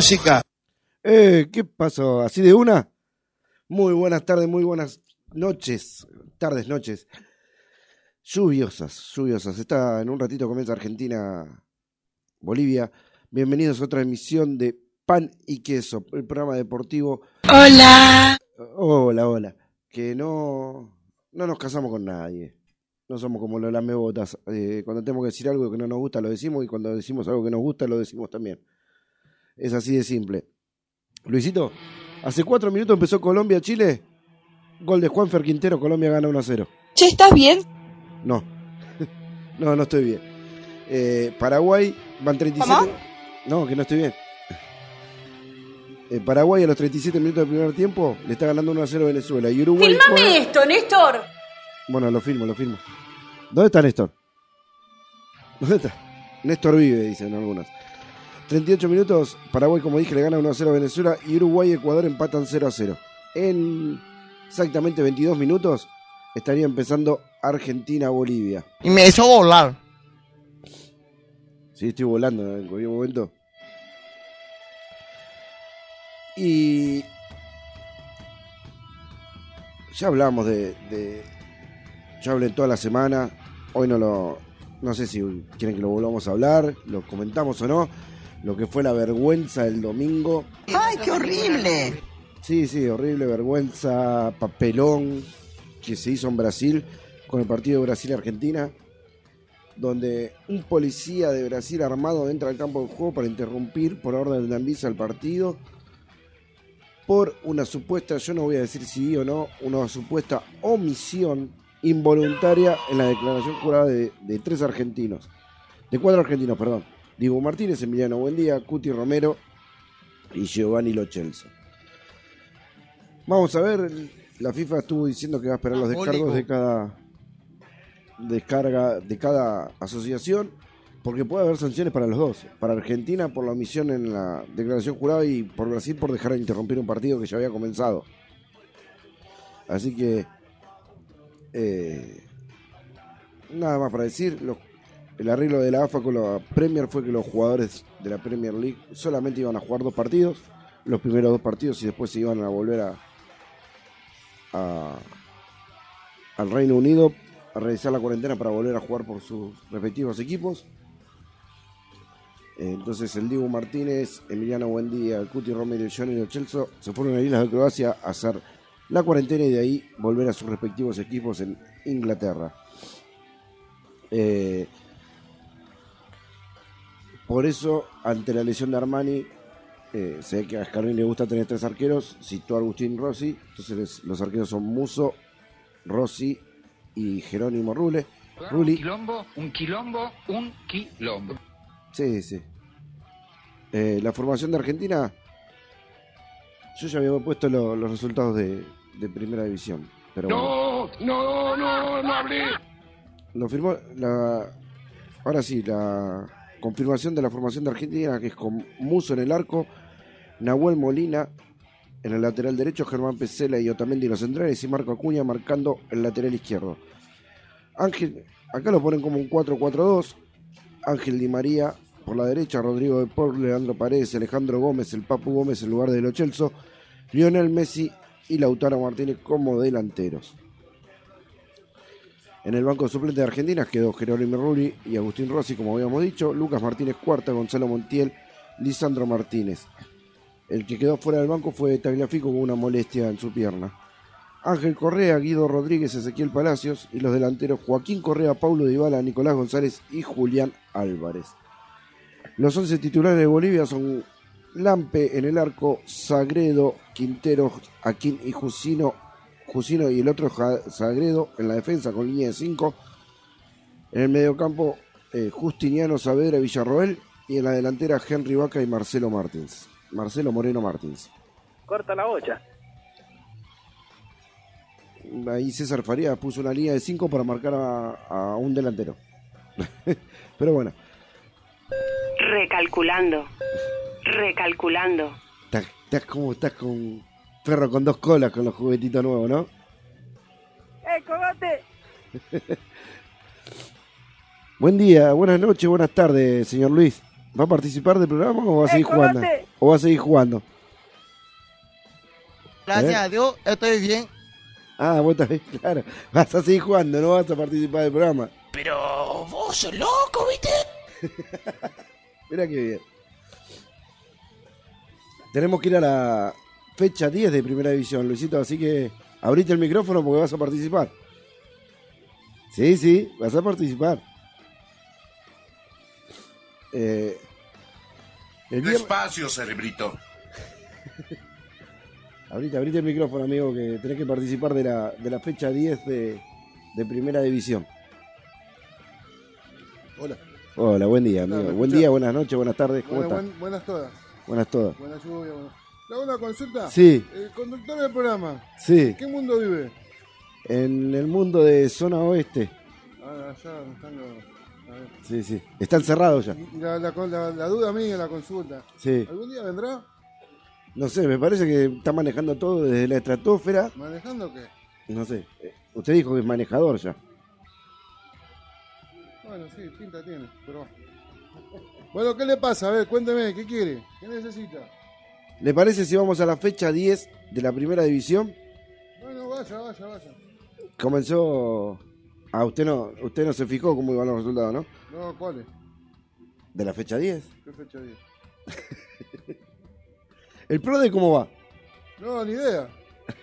música! Eh, ¿Qué pasó? ¿Así de una? Muy buenas tardes, muy buenas noches, tardes, noches. Lluviosas, lluviosas. Está en un ratito comienza Argentina, Bolivia. Bienvenidos a otra emisión de Pan y Queso, el programa deportivo. Hola. Hola, hola. Que no, no nos casamos con nadie. No somos como los lamebotas. Eh, cuando tenemos que decir algo que no nos gusta, lo decimos. Y cuando decimos algo que nos gusta, lo decimos también. Es así de simple. Luisito, hace cuatro minutos empezó Colombia-Chile. Gol de Juanfer Quintero, Colombia gana 1 a 0. Che, ¿estás bien? No, no, no estoy bien. Eh, Paraguay van 37. ¿Cómo? No, que no estoy bien. Eh, Paraguay a los 37 minutos del primer tiempo le está ganando 1 a 0 a Venezuela. Y Uruguay. ¡Filmame juega- esto, Néstor! Bueno, lo filmo, lo filmo. ¿Dónde está Néstor? ¿Dónde está? Néstor vive, dicen algunos. 38 minutos, Paraguay, como dije, le gana 1 a 0 a Venezuela y Uruguay y Ecuador empatan 0 a 0. En exactamente 22 minutos estaría empezando Argentina-Bolivia. Y me hizo volar. Sí, estoy volando en cualquier momento. Y ya hablamos de, de- ya hablé toda la semana. Hoy no lo, no sé si quieren que lo volvamos a hablar, lo comentamos o no. Lo que fue la vergüenza del domingo. ¡Ay, qué horrible! Sí, sí, horrible vergüenza, papelón que se hizo en Brasil con el partido de Brasil-Argentina, donde un policía de Brasil armado entra al campo de juego para interrumpir por orden de Anvisa el partido por una supuesta, yo no voy a decir si sí o no, una supuesta omisión involuntaria en la declaración jurada de, de tres argentinos, de cuatro argentinos, perdón, Diego Martínez, Emiliano Buendía, Cuti Romero y Giovanni Lo Celso. Vamos a ver, la FIFA estuvo diciendo que va a esperar los descargos de cada descarga de cada asociación porque puede haber sanciones para los dos, para Argentina por la omisión en la declaración jurada y por Brasil por dejar de interrumpir un partido que ya había comenzado. Así que eh, nada más para decir, los- el arreglo de la AFA con la Premier fue que los jugadores de la Premier League solamente iban a jugar dos partidos, los primeros dos partidos y después se iban a volver a, al Reino Unido a realizar la cuarentena para volver a jugar por sus respectivos equipos. Entonces el Diego Martínez, Emiliano Buendía, el Cuti Romero y Lo Celso se fueron a Islas de Croacia a hacer la cuarentena y de ahí volver a sus respectivos equipos en Inglaterra. Eh, por eso, ante la lesión de Armani, eh, se ve que a Scarlini le gusta tener tres arqueros, citó a Agustín Rossi, entonces les- los arqueros son Muso, Rossi y Jerónimo Rule. Un Rulli, quilombo, un quilombo, un quilombo. sí, sí. Eh, la formación de Argentina, yo ya había puesto lo- los resultados de, de primera división, pero bueno. No, no, no, no hablé. Lo firmó la. Ahora sí, la confirmación de la formación de Argentina, que es con Muso en el arco, Nahuel Molina en el lateral derecho, Germán Pesela y Otamendi en los centrales y Marco Acuña marcando el lateral izquierdo. Ángel, acá lo ponen como un 4-4-2. Ángel Di María por la derecha, Rodrigo de Paul, Leandro Paredes, Alejandro Gómez, el Papu Gómez en lugar de Lo Celso, Lionel Messi y Lautaro Martínez como delanteros. En el banco suplente de Argentina quedó Jerónimo Rulli y Agustín Rossi, como habíamos dicho, Lucas Martínez Cuarta, Gonzalo Montiel, Lisandro Martínez. El que quedó fuera del banco fue Tagliafico con una molestia en su pierna. Ángel Correa, Guido Rodríguez, Ezequiel Palacios y los delanteros Joaquín Correa, Paulo Dybala, Nicolás González y Julián Álvarez. Los 11 titulares de Bolivia son Lampe en el arco, Sagredo, Quintero, Aquín y Jusino, Jusino y el otro Sagredo en la defensa con línea de 5. En el mediocampo, eh, Justiniano Saavedra y Villarroel. Y en la delantera, Henry Vaca y Marcelo Martins. Marcelo Moreno Martins. Corta la bocha. Ahí César Farías puso una línea de 5 para marcar a, a un delantero. Pero bueno, Recalculando. Recalculando. estás, estás como estás con perro con dos colas con los juguetitos nuevos, ¿no? ¡Eh, cogote! Buen día, buenas noches, buenas tardes, señor Luis. ¿Va a participar del programa o va a ¡Eh, seguir jugando? ¿O va a seguir jugando? Gracias ¿Eh? a Dios, estoy bien. Ah, vos también, claro. Vas a seguir jugando, no vas a participar del programa. Pero vos sos loco, ¿viste? Mira qué bien. Tenemos que ir a la fecha 10 de Primera División, Luisito, así que abrite el micrófono porque vas a participar. Sí, sí, vas a participar. Eh, el viernes- Despacio, cerebrito. Abrite, abrite el micrófono, amigo, que tenés que participar de la, de la fecha 10 de, de Primera División. Hola. Hola, buen día, amigo. ¿me Buen escuchás? día, buenas noches, buenas tardes. ¿Cómo Bueno, estás? buen- buenas todas. Buenas todas. Buena lluvia. Buena... ¿Le hago una consulta? Sí, El conductor del programa, sí. ¿en qué mundo vive? En el mundo de zona oeste. Ah, allá están los... Sí, sí. Están cerrados ya. La- la duda mía, la consulta. Sí. ¿Algún día vendrá? No sé, me parece que está manejando todo desde la estratosfera. ¿Manejando qué? No sé. Eh, Usted dijo que es manejador ya. Bueno, sí, pinta tiene, pero... Bueno, ¿qué le pasa? A ver, cuénteme, ¿qué quiere? ¿Qué necesita? ¿Le parece si vamos a la fecha 10 de la primera división? Bueno, vaya, vaya, vaya. Comenzó. Ah, usted no, usted no se fijó cómo iban los resultados, ¿no? No, ¿cuál es? De la fecha 10. ¿Qué fecha diez? ¿El PRODE cómo va? No, ni idea.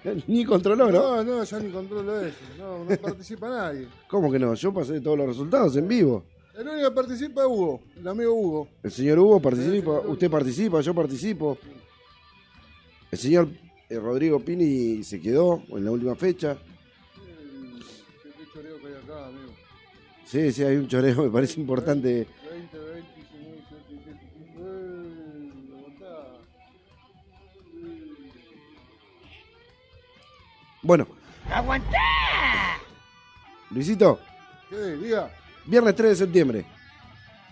Ni controló, ¿no? No, no, ya ni controlo eso. No, no participa nadie. ¿Cómo que no? Yo pasé todos los resultados en vivo. El único que participa es Hugo, el amigo Hugo. El señor Hugo participa, usted participa, yo participo. El señor eh, Rodrigo Pini se quedó en la última fecha. Qué, choreo que hay acá, amigo. Sí, sí, hay un choreo, me parece importante. 20, 20, 19, 17, 18. ¡Eh! Aguantá. Bueno. Luisito, ¿Qué? Diga. viernes 3 de septiembre.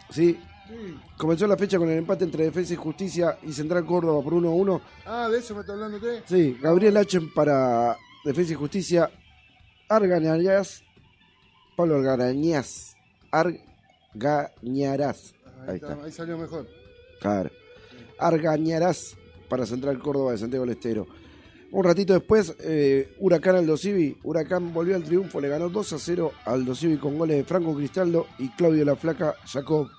Sí. Comenzó la fecha con el empate entre Defensa y Justicia y Central Córdoba por 1 a 1. Ah, ¿de eso me está hablando usted? Sí, Gabriel Hachen para Defensa y Justicia. Argañarás. Pablo Argañaz. Argañarás. Ahí, Ahí está, está. ahí salió mejor. Claro. Argañarás para Central Córdoba de Santiago del Estero. Un ratito después, eh, Huracán Aldo Civi. Huracán volvió al triunfo, le ganó 2 a 0 a Aldo Civi con goles de Franco Cristaldo y Claudio La Flaca Jacob.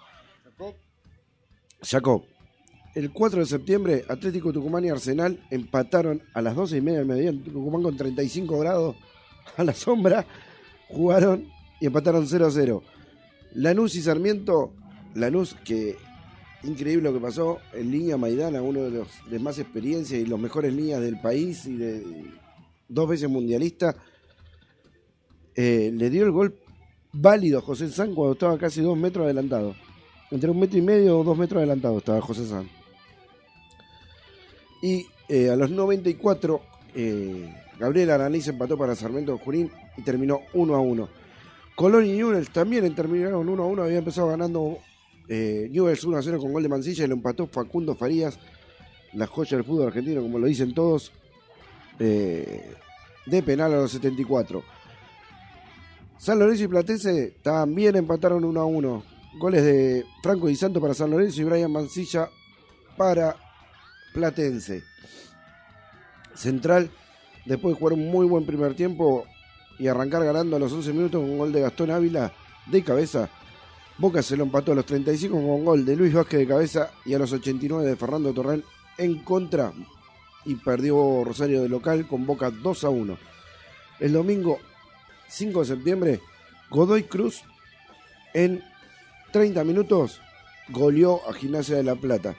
Jacob. El 4 de septiembre, Atlético Tucumán y Arsenal empataron a las 12 y media del mediodía Tucumán con 35 grados a la sombra. Jugaron y empataron 0 a 0. Lanús y Sarmiento. Lanús, que increíble lo que pasó en línea Maidana, uno de los de más experiencia y los mejores líneas del país y de dos veces mundialista. eh, le dio el gol válido a José San cuando estaba casi dos metros adelantado. Entre un metro y medio o dos metros adelantado estaba José San. Y eh, a los 94, eh, Gabriel Araniz empató para Sarmiento Junín y terminó 1 a 1. Colón y Newell's también terminaron 1 a 1. Había empezado ganando eh, Newell's 1 a 0 con gol de Mancilla y lo empató Facundo Farías, la joya del fútbol argentino, como lo dicen todos, eh, de penal a los 74. San Lorenzo y Platense también empataron 1 a 1. Goles de Franco Di Santo para San Lorenzo y Brian Mancilla para Platense. Central, después de jugar un muy buen primer tiempo y arrancar ganando a los 11 minutos con un gol de Gastón Ávila de cabeza. Boca se lo empató a los 35 con gol de Luis Vázquez de cabeza y a los 89 de Fernando Torrén en contra y perdió Rosario de local con Boca 2 a 1. El domingo 5 de septiembre, Godoy Cruz en 30 minutos goleó a Gimnasia de la Plata.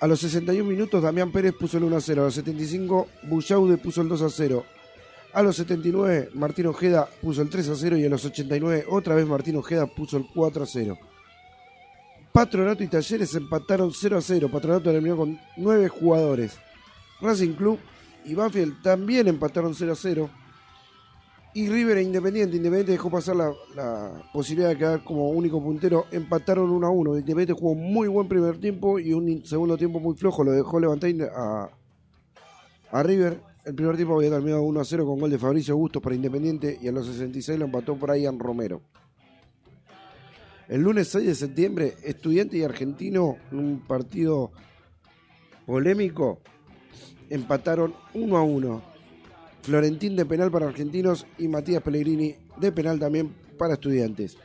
A los 61 minutos, Damián Pérez puso el 1 a 0. A los 75, Bullaude puso el 2 a 0. A los 79, Martín Ojeda puso el 3 a 0 y a los 89, otra vez Martín Ojeda puso el 4 a 0. Patronato y Talleres empataron 0 a 0. Patronato terminó con 9 jugadores. Racing Club y Banfield también empataron 0 a 0. Y River e Independiente, Independiente dejó pasar la, posibilidad de quedar como único puntero, empataron 1 a 1. Independiente jugó muy buen primer tiempo y un segundo tiempo muy flojo, lo dejó levantar a, a River. El primer tiempo había terminado 1 a 0 con gol de Fabricio Bustos para Independiente y a los 66 lo empató Brian Romero. El lunes 6 de septiembre, Estudiante y Argentino, en un partido polémico, empataron 1 a 1. Florentín de penal para Argentinos y Matías Pellegrini de penal también para Estudiantes.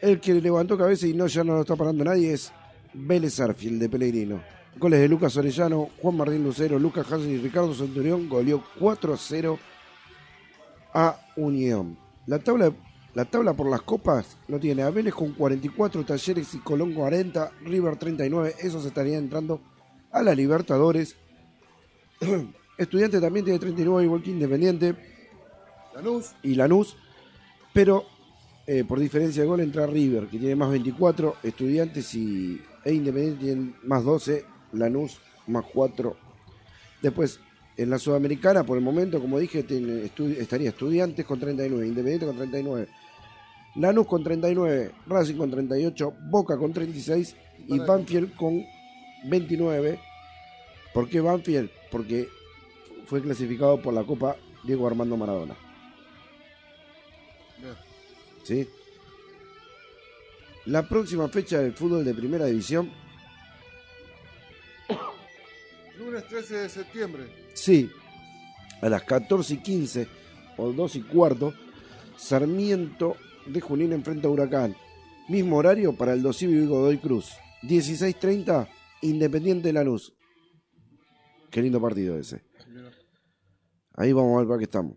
El que levantó cabeza y no ya no lo está parando nadie es Vélez Arfield de Pellegrino. Goles de Lucas Orellano, Juan Martín Lucero, Lucas Hansen y Ricardo Centurión goleó 4 a 0 a Unión. La tabla, la tabla por las copas lo tiene a Vélez con 44, Talleres y Colón 40, River 39, esos estarían entrando a la Libertadores. Estudiante también tiene 39, igual que Independiente Lanús, y Lanús, pero eh, por diferencia de gol entra River, que tiene más 24, Estudiantes y, e Independiente tienen más 12, Lanús más 4. Después, en la Sudamericana, por el momento, como dije, tiene estaría Estudiantes con 39, Independiente con 39, Lanús con 39, Racing con 38, Boca con 36 y Banfield con 29. ¿Por qué Banfield? Porque fue clasificado por la Copa Diego Armando Maradona. ¿sí? La próxima fecha del fútbol de primera división, lunes 13 de septiembre. sí, a las 14 y 15 o 2 y cuarto, Sarmiento de Junín enfrenta a Huracán. Mismo horario para el Dosivo y Godoy Cruz. 16.30, Independiente de Lanús. Qué lindo partido ese. Ahí vamos a ver para qué estamos.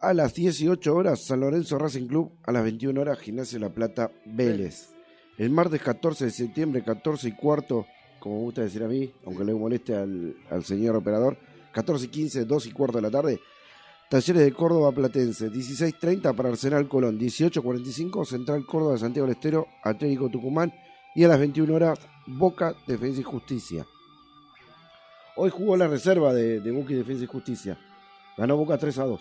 A las 18 horas, San Lorenzo Racing Club. A las 21 horas, Gimnasia La Plata Vélez. El martes 14 de septiembre, 14 y cuarto, como me gusta decir a mí, aunque le moleste al, al señor operador, 14 y 15, 2 y cuarto de la tarde. Talleres de Córdoba Platense, 16.30 para Arsenal Colón, 18.45 Central Córdoba de Santiago del Estero, Atlético Tucumán y a las 21 horas Boca Defensa y Justicia. Hoy jugó la reserva de, de Boca y Defensa y Justicia. Ganó Boca 3 a 2.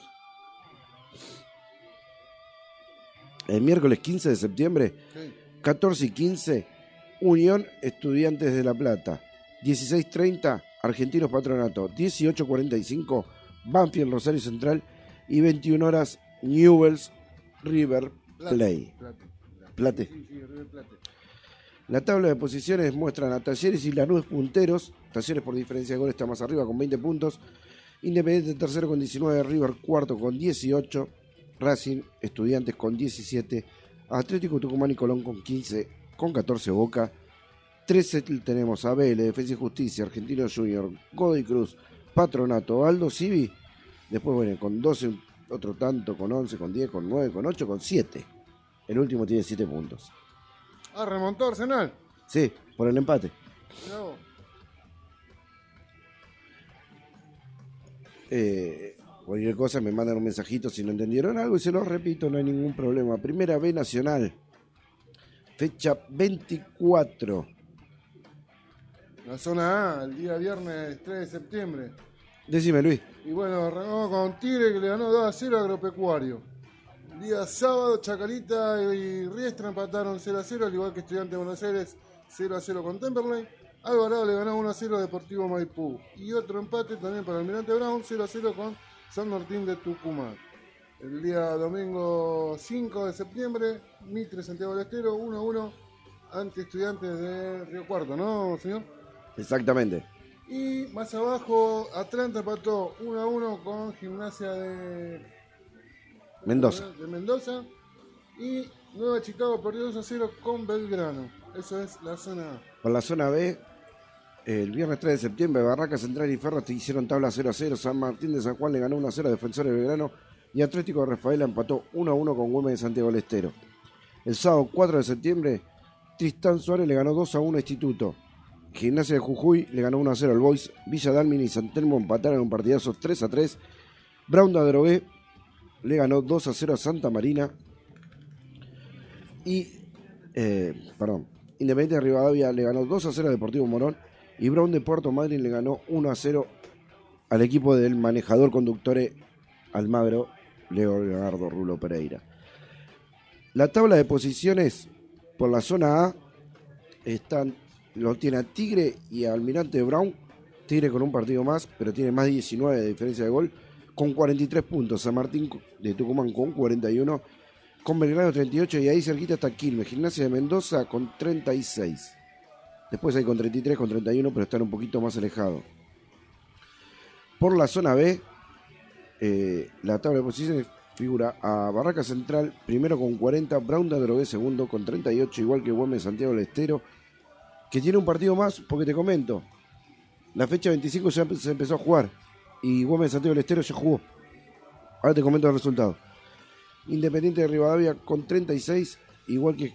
El miércoles 15 de septiembre, Sí. 14 y 15, Unión Estudiantes de La Plata. 16.30, Argentinos Patronato. 18.45, Banfield Rosario Central. Y 21 horas, Newells River Play. Plate. Plate. Sí, sí, River Plate. La tabla de posiciones muestran a Talleres y Lanús punteros. Talleres por diferencia de gol está más arriba con 20 puntos. Independiente tercero con 19, River cuarto con 18, Racing Estudiantes con 17, Atlético Tucumán y Colón con 15, con 14 Boca. 13 tenemos a Vélez, Defensa y Justicia, Argentino Junior, Godoy Cruz, Patronato, Aldo Civi. Después, bueno, con 12 otro tanto, con 11, con 10, con 9, con 8, con 7. El último tiene 7 puntos. Ah, remontó Arsenal. Sí, por el empate. Eh, cualquier cosa me mandan un mensajito si no entendieron algo y se lo repito, no hay ningún problema. Primera B Nacional, fecha 24. La zona A, el día viernes 3 de septiembre. Decime, Luis. Y bueno, arrancamos con Tigre que le ganó 2 a 0 a Agropecuario. Día sábado, Chacarita y Riestra empataron 0 a 0, al igual que Estudiantes de Buenos Aires 0 a 0 con Temperley. Alvarado le ganó 1 a 0 a Deportivo Maipú. Y otro empate también para Almirante Brown 0 a 0 con San Martín de Tucumán. El día domingo 5 de septiembre, Mitre Santiago del Estero 1 a 1 ante Estudiantes de Río Cuarto, ¿no, señor? Exactamente. Y más abajo, Atlanta empató 1 a 1 con Gimnasia de Mendoza. de Mendoza. Y Nueva Chicago perdió 2 a 0 con Belgrano. Eso es la zona A. Por la zona B, el viernes 3 de septiembre, Barraca Central y Ferro te hicieron tabla 0 a 0. San Martín de San Juan le ganó 1 a 0 a Defensores de Belgrano. Y Atlético de Rafaela empató 1 a 1 con Güemes de Santiago del Estero. El sábado 4 de septiembre, Tristán Suárez le ganó 2 a 1 a Instituto. Gimnasia de Jujuy le ganó 1 a 0 al Boys. Villa Dalmin y San Telmo empataron un partidazo 3 a 3. Brown de Adrogué le ganó 2 a 0 a Santa Marina. Y, eh, perdón, Independiente de Rivadavia le ganó 2 a 0 a Deportivo Morón. Y Brown de Puerto Madryn le ganó 1 a 0 al equipo del manejador conductore Almagro, Leonardo Rulo Pereira. La tabla de posiciones por la zona A están, lo tiene a Tigre y Almirante Brown. Tigre con un partido más, pero tiene más de 19 de diferencia de gol, con 43 puntos. San Martín de Tucumán con 41, con Belgrano 38 y ahí cerquita está Quilmes. Gimnasia de Mendoza con 36. Después hay con 33, con 31, pero están un poquito más alejados. Por la zona B, eh, la tabla de posiciones figura a Barraca Central, primero con 40, Brown de Adrogué segundo con 38, igual que Güemes Santiago del Estero, que tiene un partido más, porque te comento, la fecha 25 ya se empezó a jugar y Güemes Santiago del Estero ya jugó. Ahora te comento el resultado. Independiente de Rivadavia con 36, igual que,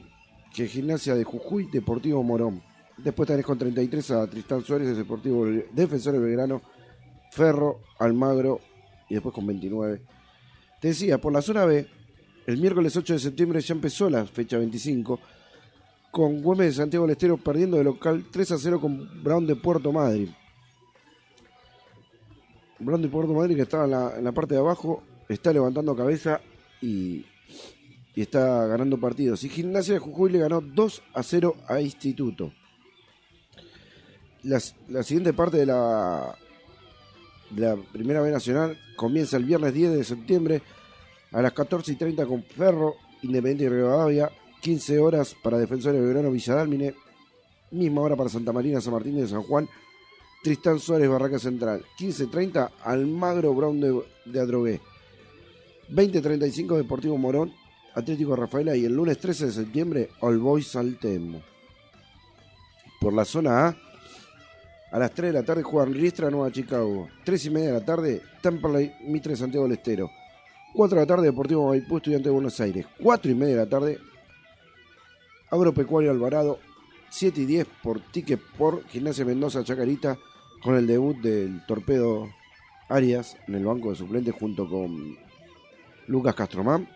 que Gimnasia de Jujuy, Deportivo Morón. Después tenés con 33 a Tristán Suárez, Deportivo Defensor de Belgrano, Ferro, Almagro y después con 29. Te decía, por la zona B, el miércoles 8 de septiembre ya empezó la fecha 25, con Güemes de Santiago del Estero perdiendo de local 3 a 0 con Brown de Puerto Madryn. Brown de Puerto Madryn que estaba en la, parte de abajo, está levantando cabeza y, y está ganando partidos. Y Gimnasia de Jujuy le ganó 2 a 0 a Instituto. La siguiente parte de la, Primera B Nacional comienza el viernes 10 de septiembre a las 14 y 30 con Ferro, Independiente de Rivadavia, 15 horas para Defensores de Belgrano Villadálmine, misma hora para Santa Marina, San Martín de San Juan, Tristán Suárez, Barraca Central, 15.30 Almagro Brown de, Adrogué, 20.35 Deportivo Morón, Atlético Rafaela y el lunes 13 de septiembre All Boys Saltemo. Por la zona A, a las 3 de la tarde juegan Riestra Nueva Chicago. 3 y media de la tarde, Temperley Mitre Santiago del Estero. 4 de la tarde, Deportivo Maipú Estudiante de Buenos Aires. 4 y media de la tarde, Agropecuario Alvarado. 7 y 10 por ticket por Gimnasia Mendoza Chacarita con el debut del Torpedo Arias en el banco de suplentes junto con Lucas Castromán.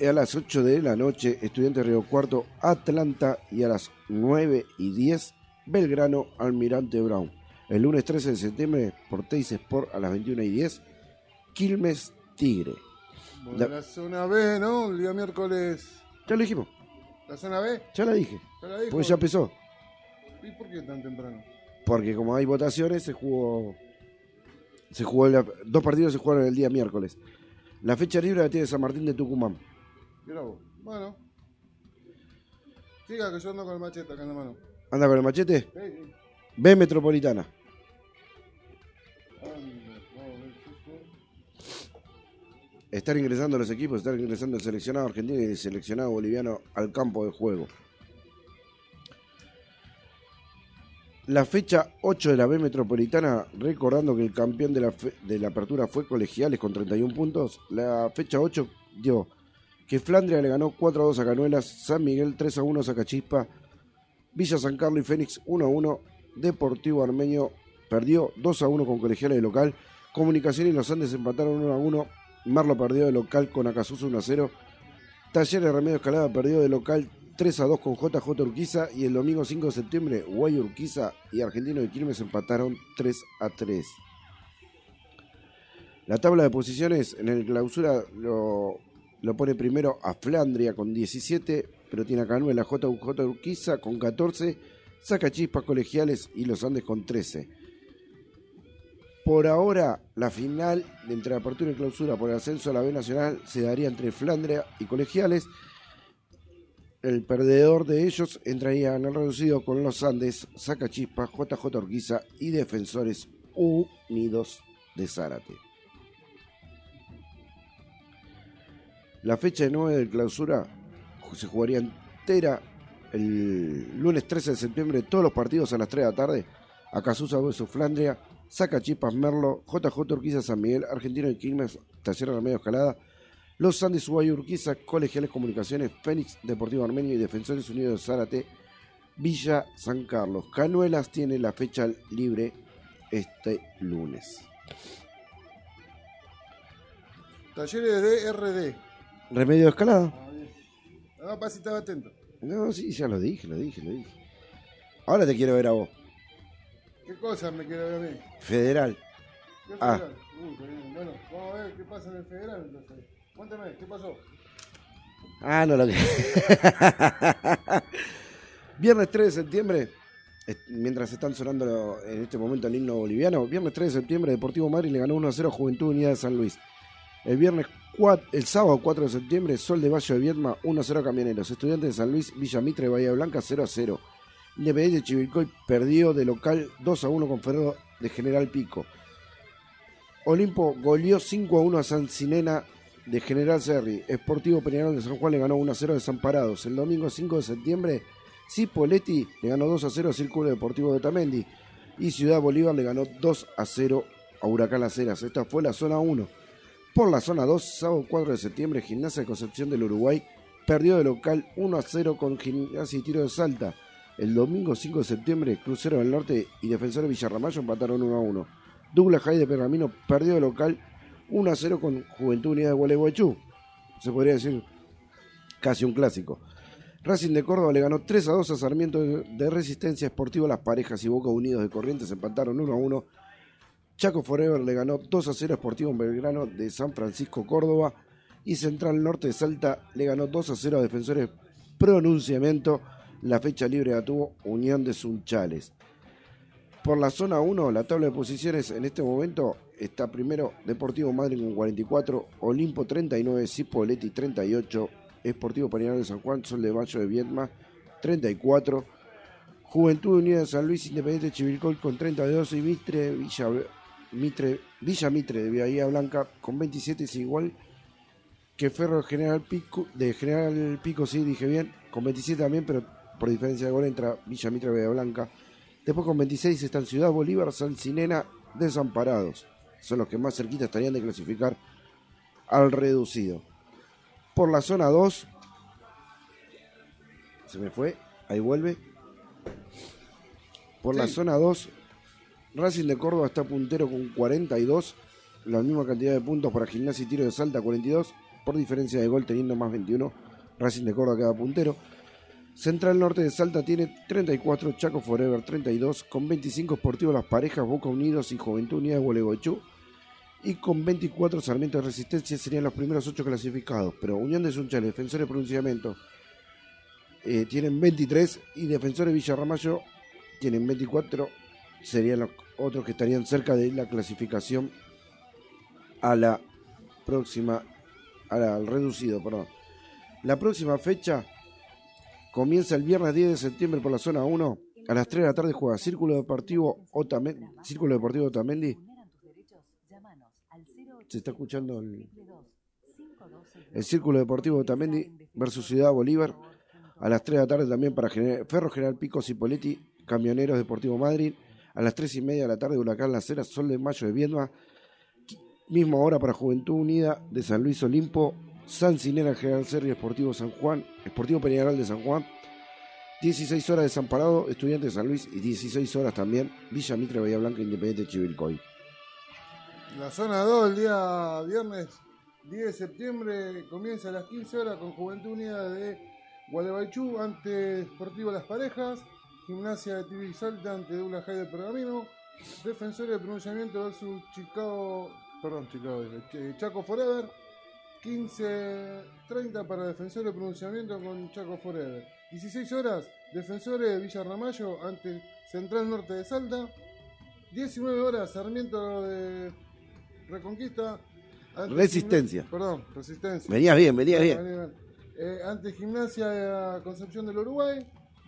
A las 8 de la noche, Estudiantes Río Cuarto, Atlanta y a las 9 y 10, Belgrano, Almirante Brown. El lunes 13 de septiembre, por Teis Sport a las 21 y 10, Quilmes Tigre. Bueno, La- zona B, ¿no? El día miércoles. Ya lo dijimos, ¿La zona B? ya la dije, ¿Ya la dijo? porque ya empezó. ¿Y por qué tan temprano? Porque como hay votaciones, se jugó. Se jugó la- dos partidos se jugaron el día miércoles. La fecha libre la tiene San Martín de Tucumán. Mirá vos. Bueno. Siga que yo ando con el machete acá en la mano. ¿Anda con el machete? Sí, sí. B Metropolitana. Están ingresando los equipos, están ingresando el seleccionado argentino y el seleccionado boliviano al campo de juego. La fecha 8 de la B Metropolitana, recordando que el campeón de la, fe- de la apertura fue Colegiales con 31 puntos, la fecha 8 dio que Flandria le ganó 4 a 2 a Canuelas, San Miguel 3 a 1 a Zacachispa, Villa San Carlos y Fénix 1 a 1, Deportivo Armenio perdió 2 a 1 con Colegiales de local, Comunicación y los Andes empataron 1 a 1, Marlo perdió de local con Acasuso 1 a 0, Talleres Remedio Escalada perdió de local 3 a 2 con JJ Urquiza y el domingo 5 de septiembre Guay Urquiza y Argentino de Quilmes empataron 3 a 3. La tabla de posiciones en el clausura lo, pone primero a Flandria con 17, pero tiene a Canuela JJ Urquiza con 14, Sacachispas Colegiales y Los Andes con 13. Por ahora, la final entre apertura y clausura por el ascenso a la B Nacional se daría entre Flandria y Colegiales. El perdedor de ellos entraría en el reducido con los Andes, Sacachispa, JJ Urquiza y Defensores Unidos de Zárate. La fecha de 9 de clausura se jugaría entera el lunes 13 de septiembre, todos los partidos a las 3 de la tarde. Acasusa vs Flandria, Sacachispas Merlo, JJ Urquiza San Miguel, Argentino de Quilmes, Taller Remedio Escalada, Los Andes Ubay Urquiza, Colegiales Comunicaciones, Fénix Deportivo Armenio y Defensores Unidos de Zárate, Villa San Carlos. Canuelas tiene la fecha libre este lunes. Talleres de RD. Remedio de escalada. Ah, bien. Ah, si estaba atento. No, sí, ya lo dije, lo dije, lo dije. Ahora te quiero ver a vos. ¿Qué cosas me quiere ver a mí? Federal. ¿Qué Ah. federal? Uy, qué bien. Bueno, vamos a ver qué pasa en el federal entonces. Cuéntame, ¿qué pasó? Ah, no lo que. viernes 3 de septiembre, mientras están sonando en este momento el himno boliviano, viernes 3 de septiembre, Deportivo Madrid le ganó 1 a 0 a Juventud Unida de San Luis. El viernes 4, el sábado 4 de septiembre, Sol de Valle de Viedma 1 a 0 a Camioneros. Estudiantes de San Luis, Villa Mitre, Bahía Blanca 0 a 0. Independiente de Chivilcoy perdió de local 2 a 1 con Ferro de General Pico. Olimpo goleó 5 a 1 a San Sinena de General Serri. Sportivo Peñarol de San Juan le ganó 1 a 0 a Desamparados. El domingo 5 de septiembre, Cipoletti le ganó 2 a 0 a Círculo Deportivo de Tamendi. Y Ciudad Bolívar le ganó 2 a 0 a Huracán Las. Esta fue la zona 1. Por la zona 2, sábado 4 de septiembre, Gimnasia de Concepción del Uruguay perdió de local 1 a 0 con Gimnasia y Tiro de Salta. El domingo 5 de septiembre, Crucero del Norte y Defensores Villarramayo empataron 1 a 1. Douglas High de Pergamino perdió de local 1 a 0 con Juventud Unida de Gualeguaychú. Se podría decir casi un clásico. Racing de Córdoba le ganó 3 a 2 a Sarmiento de de Resistencia Esportiva. Las parejas y Boca Unidos de Corrientes empataron 1 a 1. Chaco Forever le ganó 2 a 0 a Esportivo Belgrano de San Francisco, Córdoba. Y Central Norte de Salta le ganó 2 a 0 a Defensores Pronunciamiento. La fecha libre la tuvo Unión de Sunchales. Por la zona 1, la tabla de posiciones en este momento está primero Deportivo Madrid con 44, Olimpo 39, Cipoletti 38, Esportivo Peñarol de San Juan, Sol de Mayo de Viedma 34, Juventud Unida de San Luis, Independiente Chivilcoy con 32 y Mitre Villa, Mitre, Villa Mitre de Bahía Blanca con 27 es igual que Ferro General Pico, de General Pico, sí dije bien, con 27 también, pero por diferencia de gol entra Villa Mitre Bahía Blanca. Después con 26 están Ciudad Bolívar, San Cinena, Desamparados. Son los que más cerquita estarían de clasificar al reducido. Por la zona 2, se me fue, ahí vuelve. Por la zona 2, Racing de Córdoba está puntero con 42, la misma cantidad de puntos para Gimnasia y Tiro de Salta 42, por diferencia de gol teniendo más 21, Racing de Córdoba queda puntero. Central Norte de Salta tiene 34, Chaco Forever 32, con 25 Sportivo Las Parejas, Boca Unidos y Juventud Unida de Gualeguaychú. Y con 24 Sarmiento de Resistencia serían los primeros 8 clasificados. Pero Unión de Sunchales, Defensores de Pronunciamiento eh, tienen 23 y Defensores Villarramayo tienen 24. Serían los otros que estarían cerca de la clasificación a la próxima, a la- al reducido, perdón. La próxima fecha comienza el viernes 10 de septiembre por la zona 1. A las 3 de la tarde juega Círculo Deportivo Otamendi. Círculo Deportivo Otamendi. Se está escuchando el, Círculo Deportivo Otamendi versus Ciudad Bolívar. A las 3 de la tarde también para Ferro General Pico Cipoletti, Camioneros Deportivo Madrid. A las 3 y media de la tarde Huracán Las Heras, Sol de Mayo de Viedma. Misma hora para Juventud Unida de San Luis Olimpo, San Cinera General Serri, Esportivo San Juan, Esportivo Peñarol de San Juan, 16 horas Desamparado, Estudiante de San Luis y 16 horas también Villa Mitre, Bahía Blanca, Independiente Chivilcoy. La zona 2, el día viernes 10 de septiembre, comienza a las 15 horas con Juventud Unida de Gualeguaychú ante Sportivo Las Parejas, Gimnasia de Tibí Salta ante Douglas High de Pergamino, Defensores de Pronunciamiento versus Chicago, perdón, Chicago, eh, Chaco Forever, 15.30 para Defensores de Pronunciamiento con Chaco Forever, 16 horas Defensores de Villa Ramallo ante Central Norte de Salta, 19 horas Sarmiento de Reconquista. Resistencia. Perdón, Resistencia. Venías bien, venías Venía bien. bien. Eh, ante Gimnasia de Concepción del Uruguay.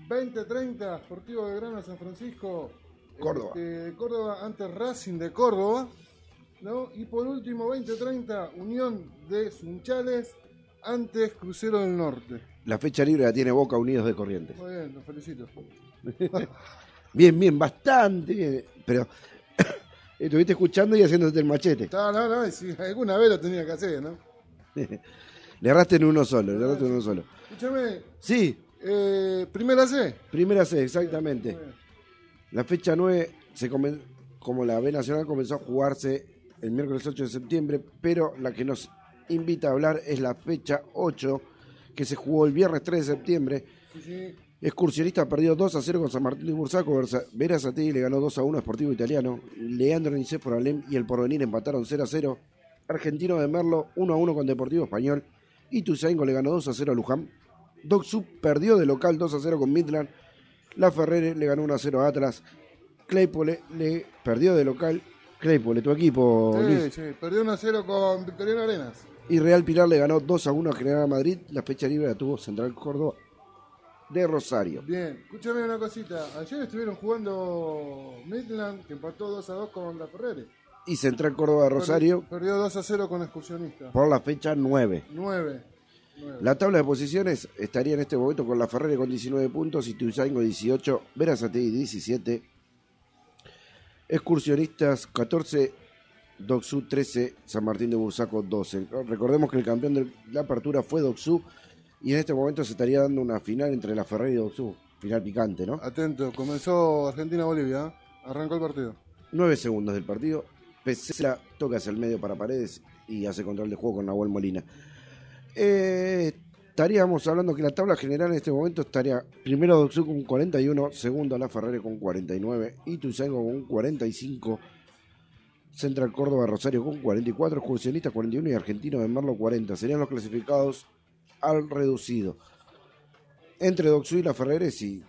20-30 Sportivo de Grano San Francisco. Córdoba. este, Córdoba ante Racing de Córdoba. ¿No? Y por último 20-30 Unión de Sunchales antes Crucero del Norte. La fecha libre la tiene Boca Unidos de Corrientes. Muy bien, los felicito. Bien, bien, bastante bien. Pero estuviste escuchando y haciéndote el machete. No, no, no, si alguna vez lo tenía que hacer, ¿no? Le erraste en uno solo, le erraste en uno solo. Escúchame, Sí, eh, primera C. primera C, exactamente. La fecha 9 se comen- como la B Nacional comenzó a jugarse el miércoles 8 de septiembre, pero la que nos invita a hablar es la fecha 8, que se jugó el viernes 3 de septiembre. Sí, sí. Excursionista perdió 2 a 0 con San Martín de Bursaco. Versa- Verazategui le ganó 2 a 1 a Sportivo Italiano. Leandro Nicéforo Alem y el Porvenir empataron 0 a 0. Argentino de Merlo 1 a 1 con Deportivo Español. Y Tuzaingo le ganó 2 a 0 a Luján. Doc Sud perdió de local 2 a 0 con Midland. La Ferrere le ganó 1 a 0 a Atlas. Claypole le perdió de local. Claypole, tu equipo, Sí, Luis. sí, perdió 1 a 0 con Victoriano Arenas. Y Real Pilar le ganó 2 a 1 a General Madrid. La fecha libre la tuvo Central Córdoba de Rosario. Bien, escúchame una cosita. Ayer estuvieron jugando Midland, que empató 2 a 2 con la Ferrari. Y Central Córdoba de Rosario Perdió 2 a 0 con Excursionista. por la fecha 9. 9. La tabla de posiciones estaría en este momento con la Ferrari con 19 puntos, Ituzaingo 18, Verazategui 17, Excursionistas 14, Doxú 13, San Martín de Bursaco 12. Recordemos que el campeón de la apertura fue Doxú y en este momento se estaría dando una final entre la Ferrari y Doxú. Final picante, ¿no? Atento, comenzó Argentina-Bolivia. ¿eh? Arrancó el partido. 9 segundos del partido. Pesela toca hacia el medio para Paredes y hace control de juego con Nahuel Molina. Eh, estaríamos hablando que la tabla general en este momento estaría primero Doxú con 41, segundo la Ferrari con 49, Ituzaingo con 45, Central Córdoba Rosario con 44, Excursionista 41 y Argentino de Merlo 40. Serían los clasificados al reducido. Entre Doxú y la Ferrari, si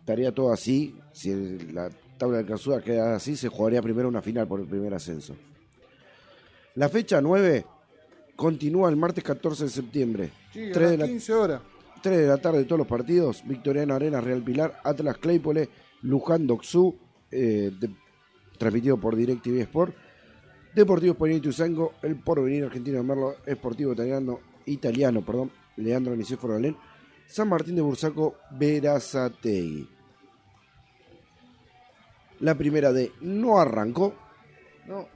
estaría todo así, si la tabla de clausura queda así, se jugaría primero una final por el primer ascenso. La fecha 9 continúa el martes 14 de septiembre. Sí, a 3 de las la 15 horas. 3 de la tarde todos los partidos. Victoriano Arenas, Real Pilar, Atlas Claypole, Luján Doxú, eh, de- transmitido por DirecTV Sport. Deportivo Español Ituzaingo, el porvenir argentino de Merlo, Esportivo Italiano, italiano, perdón, Leandro Nicéforo San Martín de Bursaco, Verazategui. La primera D no arrancó, No,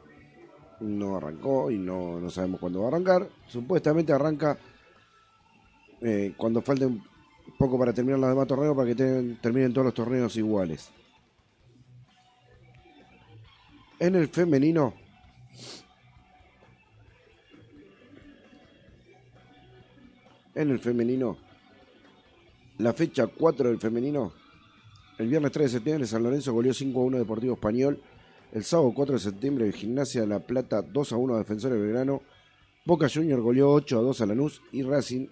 no arrancó y no, no sabemos cuándo va a arrancar. Supuestamente arranca eh, cuando falte un poco para terminar los demás torneos para que te- terminen todos los torneos iguales. En el femenino, en el femenino, la fecha 4 del femenino, el viernes 3 de septiembre San Lorenzo goleó 5 a 1 Deportivo Español. El sábado 4 de septiembre Gimnasia de La Plata 2 a 1 a Defensores de Belgrano. Boca Junior goleó 8 a 2 a Lanús y Racing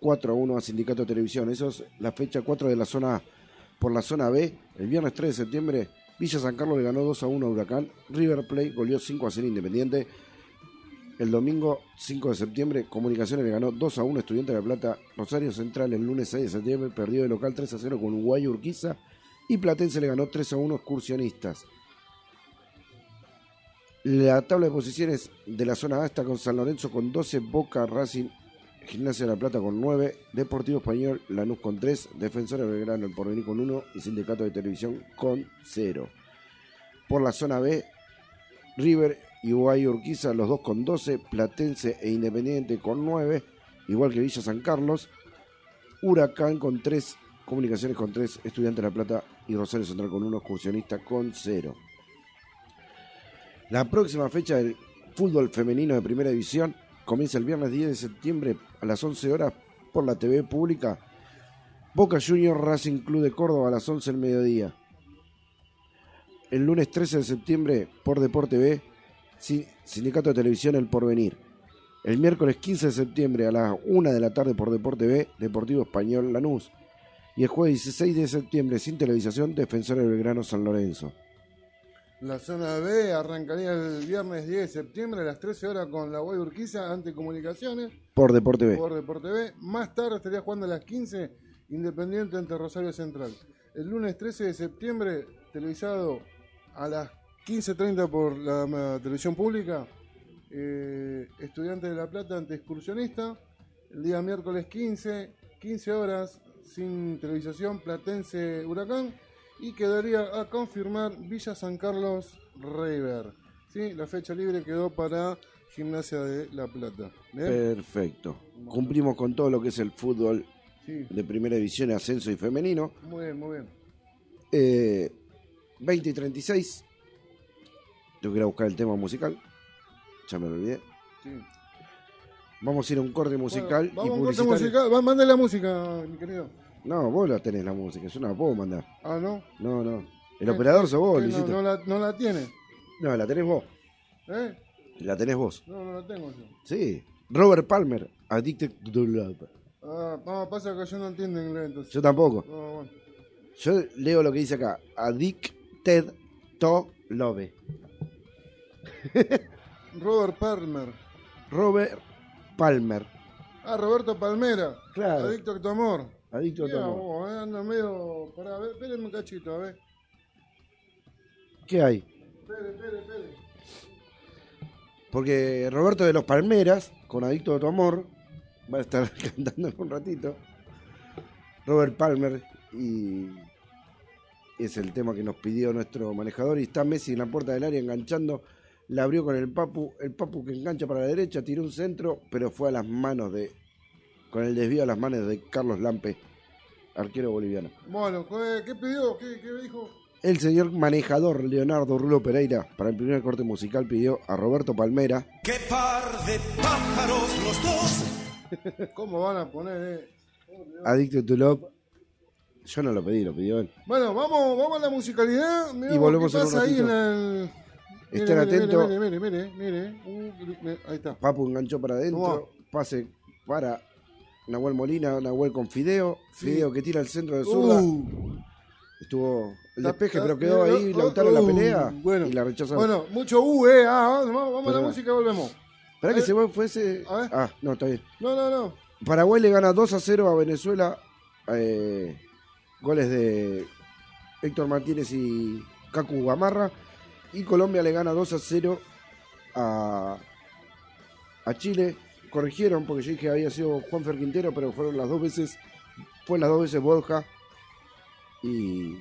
4 a 1 a Sindicato de Televisión. Eso es la fecha 4 de la zona A. Por la zona B, el viernes 3 de septiembre, Villa San Carlos le ganó 2 a 1 a Huracán. River Plate goleó 5 a 0 a Independiente. El domingo 5 de septiembre, Comunicaciones le ganó 2 a 1 a Estudiante de La Plata. Rosario Central el lunes 6 de septiembre perdió de local 3 a 0 con Uruguay Urquiza. Y Platense le ganó 3 a 1 a Excursionistas. La tabla de posiciones de la zona A está con San Lorenzo con 12, Boca, Racing, Gimnasia de la Plata con 9, Deportivo Español, Lanús con 3, Defensor de Belgrano, el Porvenir con 1 y Sindicato de Televisión con 0. Por la zona B, River y Uruguay Urquiza, los dos con 12, Platense e Independiente con 9, igual que Villa San Carlos, Huracán con 3, Comunicaciones con 3, Estudiante de la Plata y Rosario Central con 1, Excursionista con 0. La próxima fecha del fútbol femenino de primera división comienza el viernes 10 de septiembre a las 11 horas por la TV pública. Boca Junior Racing Club de Córdoba a las 11 del mediodía. El lunes 13 de septiembre por Deporte B, Sin- Sindicato de Televisión El Porvenir. El miércoles 15 de septiembre a las 1 de la tarde por Deporte B, Deportivo Español Lanús. Y el jueves 16 de septiembre sin televisación, Defensores de Belgrano San Lorenzo. La zona B arrancaría el viernes 10 de septiembre a las 13 horas con la Guay Urquiza ante Comunicaciones Por Deporte B. por Deporte B. Más tarde estaría jugando a las 15 Independiente ante Rosario Central. El lunes 13 de septiembre, televisado a las 15.30 por la televisión pública, eh, Estudiante de La Plata ante Excursionista. El día miércoles 15, 15 horas sin televisación, Platense Huracán. Y quedaría a confirmar Villa San Carlos River. ¿Sí? La fecha libre quedó para Gimnasia de La Plata. ¿Bien? Perfecto. Cumplimos con todo lo que es el fútbol Sí, de primera división, ascenso y femenino. muy bien, muy bien. Eh, 20 y 36. Tengo que ir a buscar el tema musical. Ya me lo olvidé. Sí. Vamos a ir a un corte musical Bueno, vamos y a un corte publicitario. musical. Va, mande la música, mi querido. No, vos la tenés la música, yo no la puedo mandar. Ah, ¿no? No, no. El ¿Qué- operador sos vos, no, Luisito. no, la, no la tiene. No, la tenés vos. ¿Eh? La tenés vos. No, no la tengo yo. Sí. Robert Palmer, Addicted to Love. Ah, pasa que yo no entiendo inglés, entonces. Yo tampoco. No, bueno. Yo leo lo que dice acá. Addicted to Love. Robert Palmer. Robert Palmer. Ah, Roberto Palmera. Claro. Adicto a tu amor. Adicto a amor. vos, eh, anda medio... Pará, ver, espérenme un cachito, a ver. ¿Qué hay? Espere, espere, espere. Porque Roberto de los Palmeras, con Adicto a tu amor, va a estar cantando en un ratito. Robert Palmer y es el tema que nos pidió nuestro manejador y está Messi en la puerta del área enganchando, la abrió con el Papu, el Papu que engancha para la derecha, tiró un centro, pero fue a las manos de, con el desvío a las manos de Carlos Lampe, arquero boliviano. Bueno, ¿qué, qué pidió? ¿Qué, qué dijo? El señor manejador Leonardo Rulo Pereira, para el primer corte musical, pidió a Roberto Palmera, ¡Qué par de pájaros los dos! ¿Cómo van a poner, eh? Addicted to Love. Yo no lo pedí, lo pidió él. Bueno, vamos, vamos a la musicalidad. Mirá Y volvemos qué un pasa ahí en el... Estén atentos. Mire, mire, mire, mire, mire. Uh, mire, ahí está. Papu enganchó para adentro, pase para Nahuel Molina, Nahuel con Fideo. Fideo que tira al centro de zurda, Uh, estuvo el despeje, pero quedó eh, ahí oh, Lautaro en la oh, pelea bueno. y la rechazó. bueno, mucho U, eh. Ah, vamos, vamos a la música y volvemos. ¿Para que se fue- a ver. Ah, no, está bien. No, no, no. Paraguay le gana 2 a 0 a Venezuela, eh, goles de Héctor Martínez y Cacu Gamarra, y Colombia le gana 2 a 0 a, a Chile. Corrigieron porque yo dije que había sido Juanfer Quintero, pero fueron las dos veces, fue las dos veces Borja y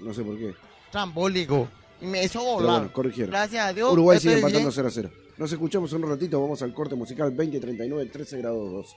no sé por qué. Trambólico. Y me hizo Pero volar. bueno, corrigieron. Gracias a Dios. Uruguay sigue empatando bien. 0 a 0. Nos escuchamos en un ratito, vamos al corte musical 2039, 13 grados 2.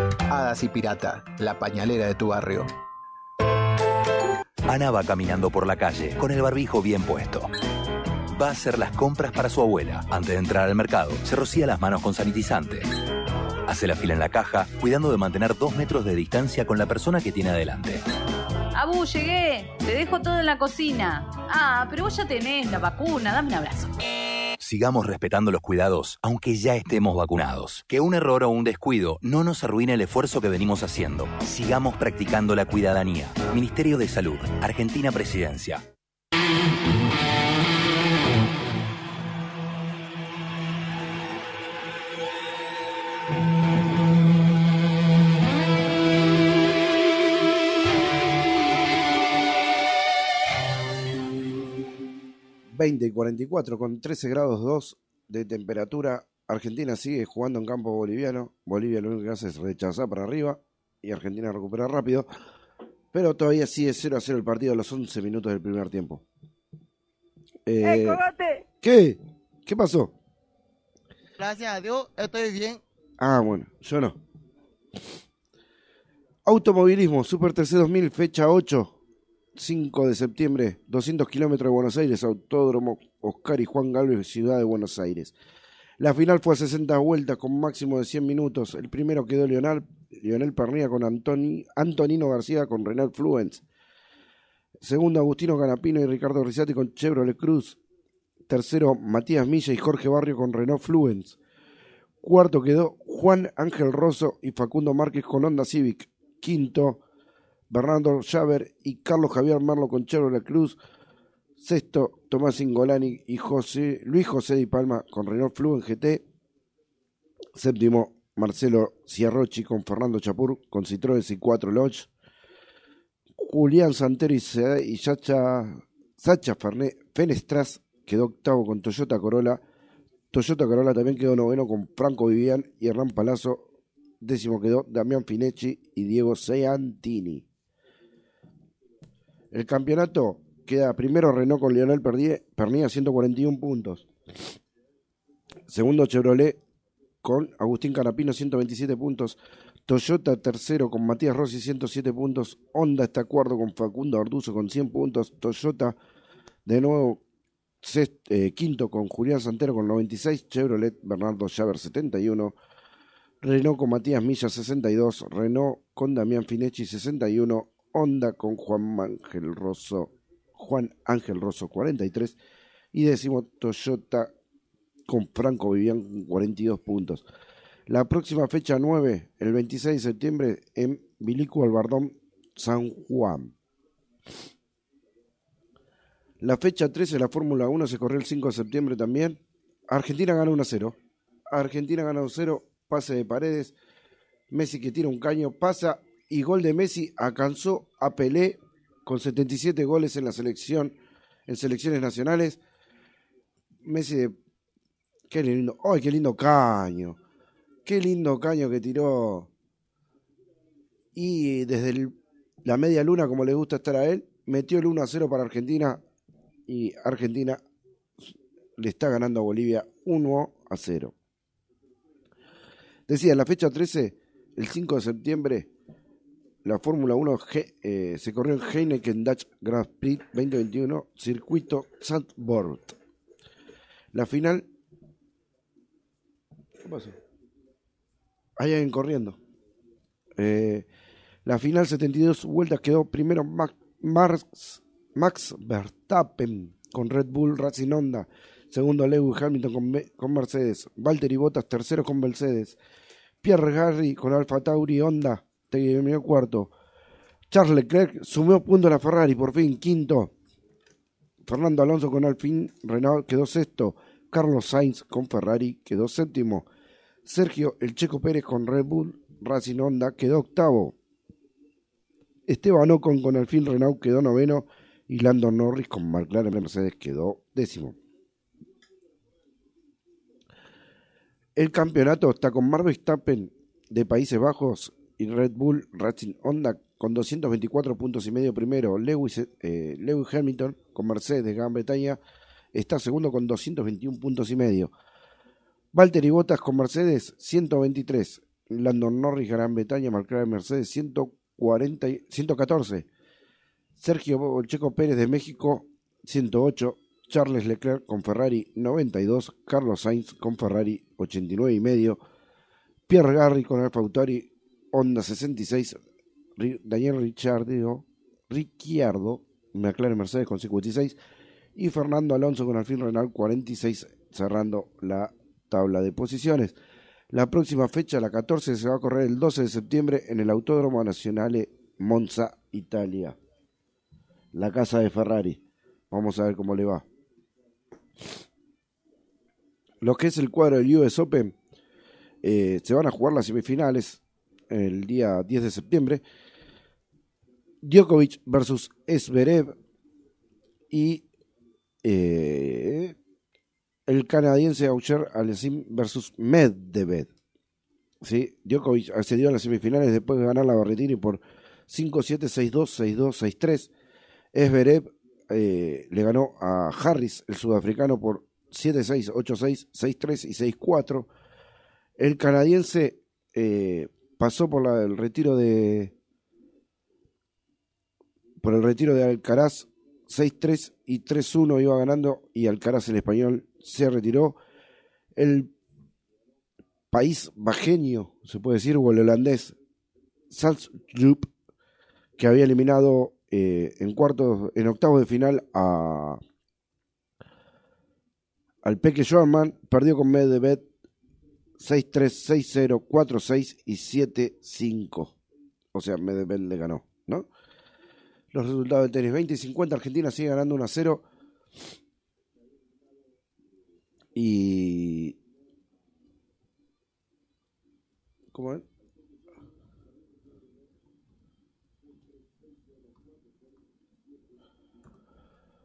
Hadas y Pirata, la pañalera de tu barrio. Ana va caminando por la calle con el barbijo bien puesto. Va a hacer las compras para su abuela. Antes de entrar al mercado, se rocía las manos con sanitizante. Hace la fila en la caja, cuidando de mantener dos metros de distancia con la persona que tiene adelante. Abu, llegué. Te dejo todo en la cocina. Ah, pero vos ya tenés la vacuna. Dame un abrazo. Sigamos respetando los cuidados, aunque ya estemos vacunados. Que un error o un descuido no nos arruine el esfuerzo que venimos haciendo. Sigamos practicando la cuidadanía. Ministerio de Salud, Argentina Presidencia. 20 y 44 con 13 grados 2 de temperatura. Argentina sigue jugando en campo boliviano. Bolivia lo único que hace es rechazar para arriba y Argentina recupera rápido. Pero todavía sigue 0 a 0 el partido a los 11 minutos del primer tiempo. ¡Eh, Eh! ¿Qué? ¿Qué pasó? Gracias a Dios, estoy bien. Ah, bueno, yo no. Automovilismo, Super TC 2000, fecha 8, 5 de septiembre, 200 kilómetros de Buenos Aires, Autódromo Oscar y Juan Galvez, Ciudad de Buenos Aires. La final fue a 60 vueltas con máximo de 100 minutos. El primero quedó Leonel, Pernilla con Antoni- Antonino García con Renault Fluence. Segundo, Agustino Canapino y Ricardo Rizzati con Chevrolet Cruz. Tercero, Matías Milla y Jorge Barrio con Renault Fluence. Cuarto quedó Juan Ángel Rosso y Facundo Márquez con Honda Civic. Quinto, Bernardo Javer y Carlos Javier Merlo con Chevrolet Cruz. Sexto, Tomás Ingolani y José, Luis José Di Palma con Renault Fluence GT. Séptimo, Marcelo Ciarrochi con Fernando Chapur con Citroën C4 Lodge. Julián Santero y Sacha, Sacha Ferné- Fenestras quedó octavo con Toyota Corolla. Toyota Corolla también quedó noveno con Franco Vivian y Hernán Palazzo. Décimo quedó Damián Finecci y Diego Seantini. El campeonato queda primero Renault con Lionel Pernilla 141 puntos. Segundo Chevrolet con Agustín Canapino 127 puntos. Toyota tercero con Matías Rossi 107 puntos. Honda está cuarto con Facundo Arduzo con 100 puntos. Toyota de nuevo eh, quinto con Julián Santero con 96. Chevrolet Bernardo Javer 71. Renault con Matías Milla 62. Renault con Damián Finecci 61. Honda con Juan Ángel Rosso. Juan Ángel Rosso 43. Y décimo Toyota con Franco Vivian con 42 puntos. La próxima fecha 9, el 26 de septiembre, en Bilico Albardón, San Juan. La fecha 13 de la Fórmula 1 se corrió el 5 de septiembre también. Argentina gana 1 a 0. Argentina gana 1 a 0. Pase de paredes. Messi que tira un caño, pasa y gol de Messi alcanzó a Pelé con 77 goles en la selección, en selecciones nacionales. Messi de Qué lindo. ¡Ay, qué lindo caño! Qué lindo caño que tiró. Y desde la media luna, como le gusta estar a él, metió el 1 a 0 para Argentina. Y Argentina le está ganando a Bolivia 1 a 0. Decía, en la fecha 13, el 5 de septiembre, la Fórmula 1 G- eh, se corrió en Heineken Dutch Grand Prix 2021, circuito Zandvoort. La final... ¿Qué pasó? Hay alguien corriendo. Eh, la final 72 vueltas quedó primero Max, Verstappen con Red Bull Racing Honda. Segundo Lewis Hamilton con, Me- con Mercedes. Valtteri Bottas tercero con Mercedes. Pierre Gasly con Alfa Tauri Honda. Terminó cuarto. Charles Leclerc sumió punto a la Ferrari por fin quinto. Fernando Alonso con Alpine Renault quedó sexto. Carlos Sainz con Ferrari quedó séptimo. Sergio El Checo Pérez con Red Bull Racing Honda quedó octavo. Esteban Ocon con Alfil Renault quedó noveno y Lando Norris con McLaren Mercedes quedó décimo. El campeonato está con Mark Verstappen de Países Bajos y Red Bull Racing Honda con 224 puntos y medio primero. Lewis, eh, Lewis Hamilton con Mercedes de Gran Bretaña está segundo con 221 puntos y medio. Valtteri Bottas con Mercedes 123. Landon Norris Gran Bretaña, McLaren Mercedes 140, y- 114. Sergio Checo Pérez de México 108. Charles Leclerc con Ferrari 92. Carlos Sainz con Ferrari 89 y medio. Pierre Garry con Alfa Tauri Honda 66. Ri- Daniel Ricciardo, Ricciardo McLaren Mercedes con 56 y Fernando Alonso con Alfil Renault 46 cerrando la tabla de posiciones. La próxima fecha, la 14, se va a correr el 12 de septiembre en el Autódromo Nazionale Monza, Italia. La casa de Ferrari. Vamos a ver cómo le va. Lo que es el cuadro del US Open, eh, se van a jugar las semifinales el día 10 de septiembre. Djokovic versus Esberev y eh, el canadiense Aucher Aliasim versus Medvedev. ¿Sí? Djokovic accedió a las semifinales después de ganar la Barretini por 5-7, 6-2, 6-2, 6-3. Esberev eh, le ganó a Harris, el sudafricano, por 7-6, 8-6, 6-3 y 6-4. El canadiense eh, pasó por el retiro de por el retiro de Alcaraz 6-3 y 3-1 iba ganando y Alcaraz el español se retiró. El país bajeño, se puede decir, o el holandés Salzburg, que había eliminado eh, en cuartos, en octavos de final a al Peque perdió con Medvedev 6-3, 6-0, 4-6 y 7-5. O sea, Medvedev le ganó, ¿no? Los resultados del tenis 20 y 50, Argentina sigue ganando 1 0. Y. ¿Cómo es?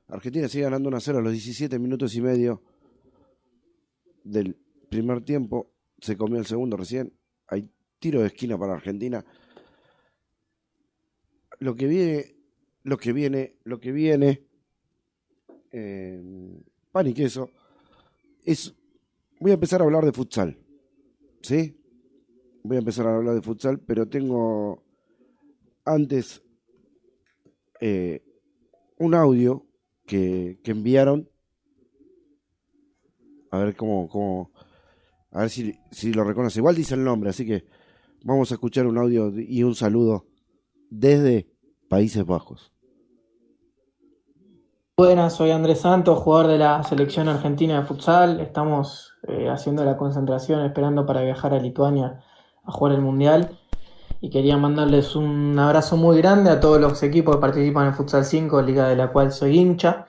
Argentina sigue ganando 1 0 a los 17 minutos y medio del primer tiempo. Se comió el segundo recién. Hay tiro de esquina para Argentina. Lo que viene, lo que viene, lo que viene, eh, pan y queso, es. Voy a empezar a hablar de futsal. ¿Sí? Voy a empezar a hablar de futsal, pero tengo antes eh, un audio que, que enviaron. A ver cómo, cómo a ver si, si lo reconoce. Igual dice el nombre, así que vamos a escuchar un audio y un saludo desde Países Bajos. Buenas, soy Andrés Santos, jugador de la selección argentina de futsal. Estamos eh, haciendo la concentración, esperando para viajar a Lituania a jugar el Mundial. Y quería mandarles un abrazo muy grande a todos los equipos que participan en Futsal 5, liga de la cual soy hincha.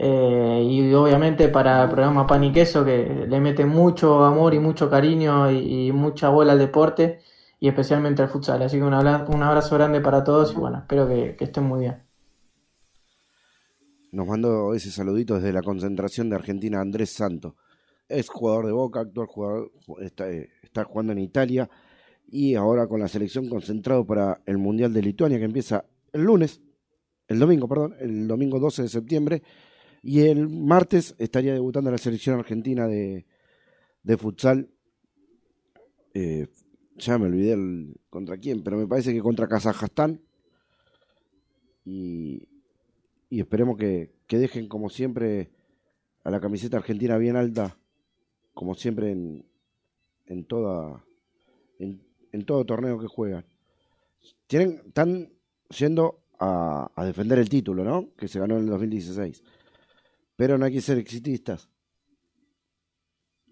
Eh, y obviamente para el programa Pan y Queso, que le mete mucho amor y mucho cariño y, mucha bola al deporte, y especialmente al futsal. Así que un abra- un abrazo grande para todos y bueno, espero que, estén muy bien. Nos mandó ese saludito desde la concentración de Argentina Andrés Santos. Es jugador de Boca, actual jugador, está, está jugando en Italia y ahora con la selección concentrado para el Mundial de Lituania que empieza el lunes, el domingo, perdón, el domingo 12 de septiembre Y el martes estaría debutando la selección argentina de, de futsal. Eh, ya me olvidé el- contra quién, pero me parece que contra Kazajstán. Y, y esperemos que, que dejen, como siempre, a la camiseta argentina bien alta, como siempre en, en toda en, en todo torneo que juegan. Tienen, están yendo a, a defender el título, ¿no? Que se ganó en el 2016. Pero no hay que ser exitistas.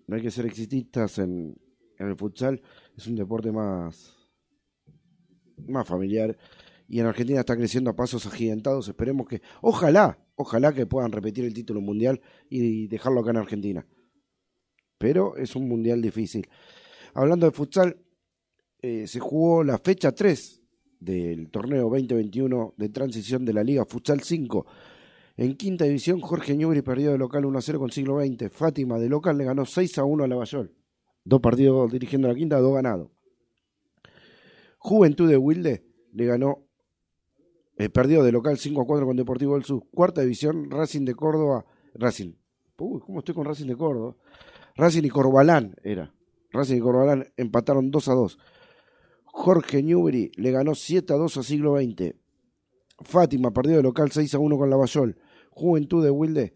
No hay que ser exitistas en, el futsal. Es un deporte más, más familiar. Y en Argentina está creciendo a pasos agigantados. Esperemos que, ojalá, ojalá que puedan repetir el título mundial y dejarlo acá en Argentina. Pero es un mundial difícil. Hablando de futsal, eh, se jugó la fecha 3 del torneo 2021 de transición de la Liga Futsal 5. En quinta división, Jorge Ñubri perdió de local 1 a 0 con siglo XX. Fátima de local le ganó 6 a 1 a Lavallol. Dos partidos dirigiendo la quinta, dos ganados. Juventud de Wilde le ganó, eh, perdió de local 5 a 4 con Deportivo del Sur. Cuarta división, Racing de Córdoba. Racing. Uy, ¿cómo estoy con Racing de Córdoba? Racing y Corbalán era. Racing y Corbalán empataron 2 a 2. Jorge Newbery le ganó 7 a 2 a siglo XX. Fátima perdió de local 6 a 1 con Lavallol. Juventud de Wilde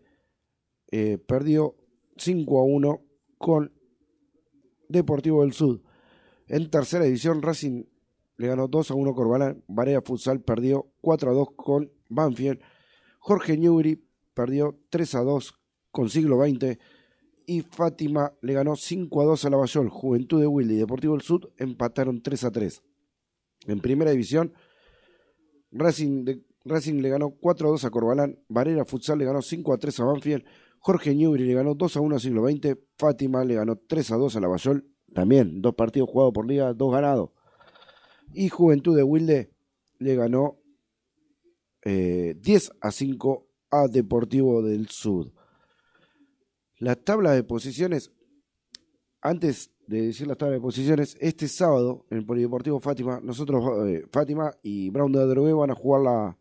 eh, perdió 5 a 1 con Deportivo del Sud. En tercera división, Racing le ganó 2 a 1 Corbalán. Barea Futsal perdió 4 a 2 con Banfield. Jorge Newbery perdió 3 a 2 con siglo XX y Fátima le ganó 5 a 2 a Lavallol. Juventud de Wilde y Deportivo del Sud empataron 3 a 3. En primera división, Racing, de- Racing le ganó 4 a 2 a Corbalán. Varela Futsal le ganó 5 a 3 a Banfield. Jorge Newbery le ganó 2 a 1 a Siglo XX. Fátima le ganó 3 a 2 a Lavallol. También, dos partidos jugados por liga, dos ganados. Y Juventud de Wilde le ganó eh, 10 a 5 a Deportivo del Sud. La tabla de posiciones, antes de decir la tabla de posiciones, este sábado en el Polideportivo Fátima, nosotros, eh, Fátima y Brown de Adrogué van a jugar la,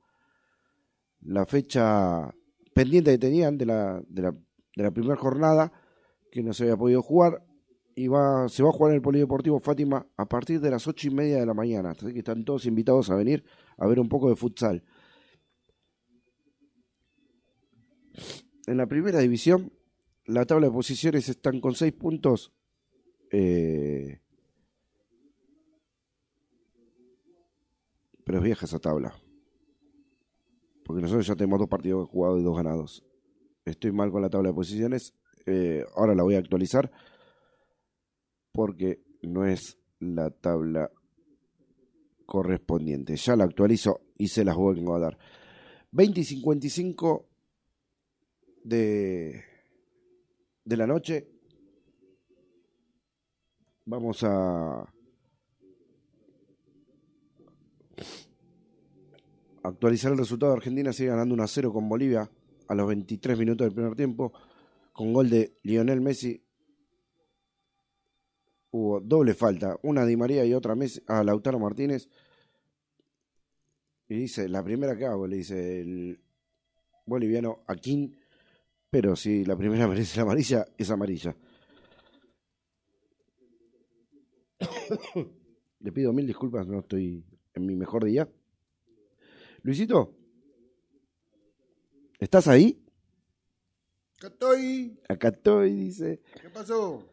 la fecha pendiente que tenían de la, de la, primera jornada, que no se había podido jugar, y va, se va a jugar en el Polideportivo Fátima a partir de las ocho y media de la mañana, así que están todos invitados a venir a ver un poco de futsal. En la primera división, la tabla de posiciones están con seis puntos. eh, pero es vieja esa tabla. Porque nosotros ya tenemos dos partidos jugados y dos ganados. Estoy mal con la tabla de posiciones. eh, ahora la voy a actualizar. Porque no es la tabla correspondiente. Ya la actualizo y se las vengo a dar. 20 y 55 de, de la noche. Vamos a actualizar el resultado. Argentina sigue ganando 1 a 0 con Bolivia a los 23 minutos del primer tiempo. Con gol de Lionel Messi. Hubo doble falta. Una Di María y otra Messi, a Lautaro Martínez. Y dice, la primera que hago, le dice el boliviano Aquín. Pero si la primera merece la amarilla, es amarilla. Le pido mil disculpas, no estoy en mi mejor día. Luisito, ¿estás ahí? Acá estoy. Acá estoy, dice. ¿Qué pasó?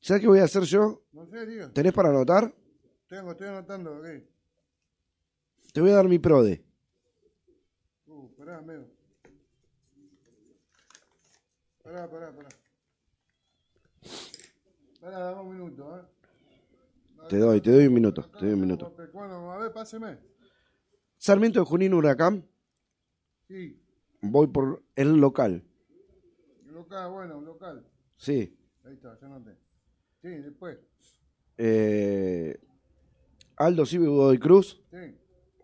¿Sabes qué voy a hacer yo? No sé, diga. ¿Tenés para anotar? Tengo, estoy anotando, ok. Te voy a dar mi prode. Uh, pará, amigo. Pará, pará, pará. Pará, dame un minuto, ¿eh? Te doy, te doy un minuto, te doy un minuto. Bueno, a ver, páseme. Sarmiento de Junín Huracán, Sí, voy por el local. local, bueno, local. Sí. Ahí está, ya anoté. Sí, después. Eh, Aldo Civi Godoy Cruz, Sí.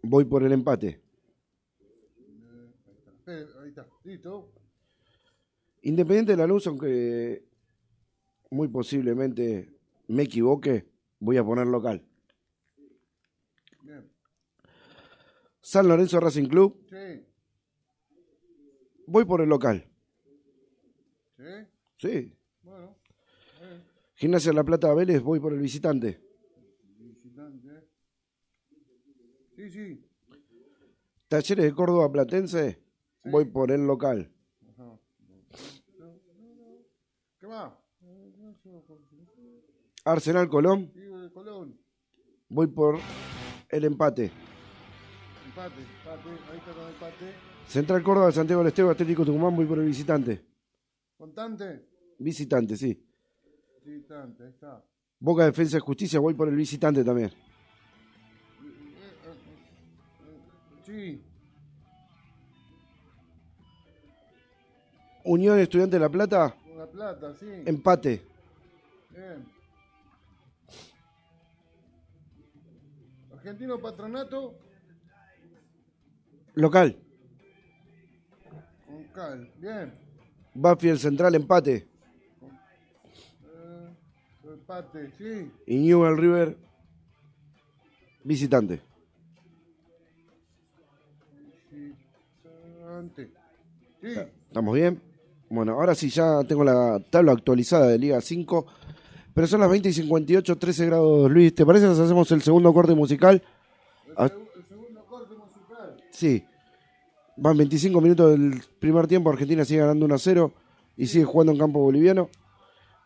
voy por el empate. Espere, ahí está. Listo. Independiente de la luz, aunque muy posiblemente me equivoque, voy a poner local. Bien. San Lorenzo Racing Club, Sí. voy por el local. ¿Eh? Sí. Bueno. eh, Gimnasia La Plata Vélez, voy por el visitante. visitante. Sí, sí. Talleres de Córdoba Platense, voy por el local. Ajá. ¿Qué más? Arsenal Colón. voy por el empate. Empate, empate. Ahí está con empate. Central Córdoba, Santiago del Estero, Atlético Tucumán, voy por el visitante. Contante. Visitante, sí. Visitante, ahí está. Boca Defensa y Justicia, voy por el visitante también. Sí. Unión Estudiante de La Plata, la plata, sí. empate. Bien. Argentino Patronato Local. con Cal. Bien. Banfield Central, empate. Eh, empate, sí. Y Newell River, visitante. Visitante. Sí. ¿Estamos bien? Bueno, ahora sí ya tengo la tabla actualizada de Liga 5. Pero son las 20 y 58, 13 grados. Luis, ¿te parece si hacemos el segundo corte musical? Ah, El segundo musical. Sí. Van 25 minutos del primer tiempo. Argentina sigue ganando 1 a 0 y sigue jugando en campo boliviano.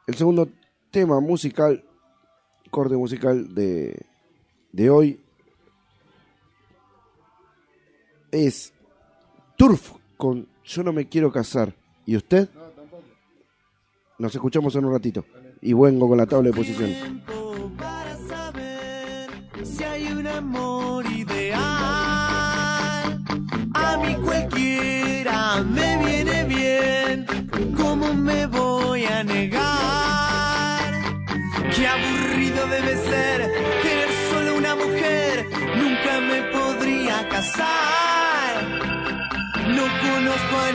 El segundo tema musical, corte musical de, de hoy, es Turf con Yo no me quiero casar. ¿Y usted? No, tampoco. Nos escuchamos en un ratito. Y vengo con la tabla de posiciones. para saber si hay un amor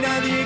conozco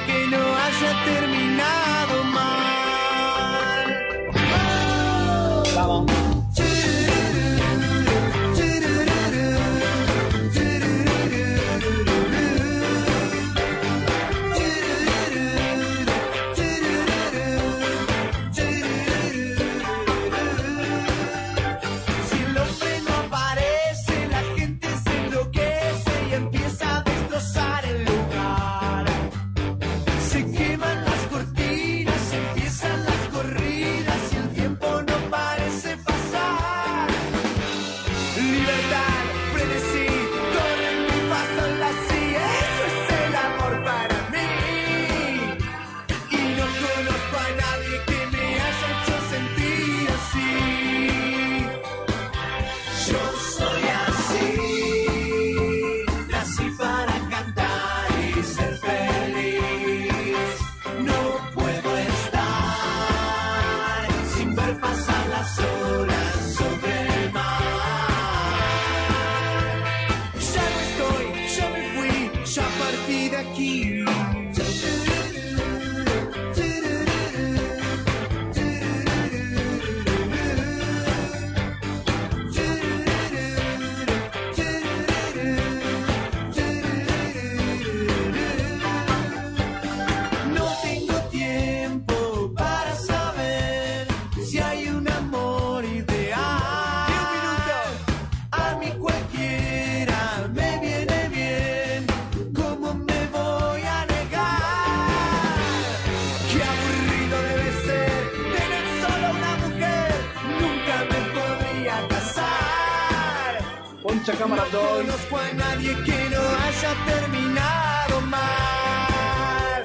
Poncha cámara No conozco a nadie que no haya terminado mal.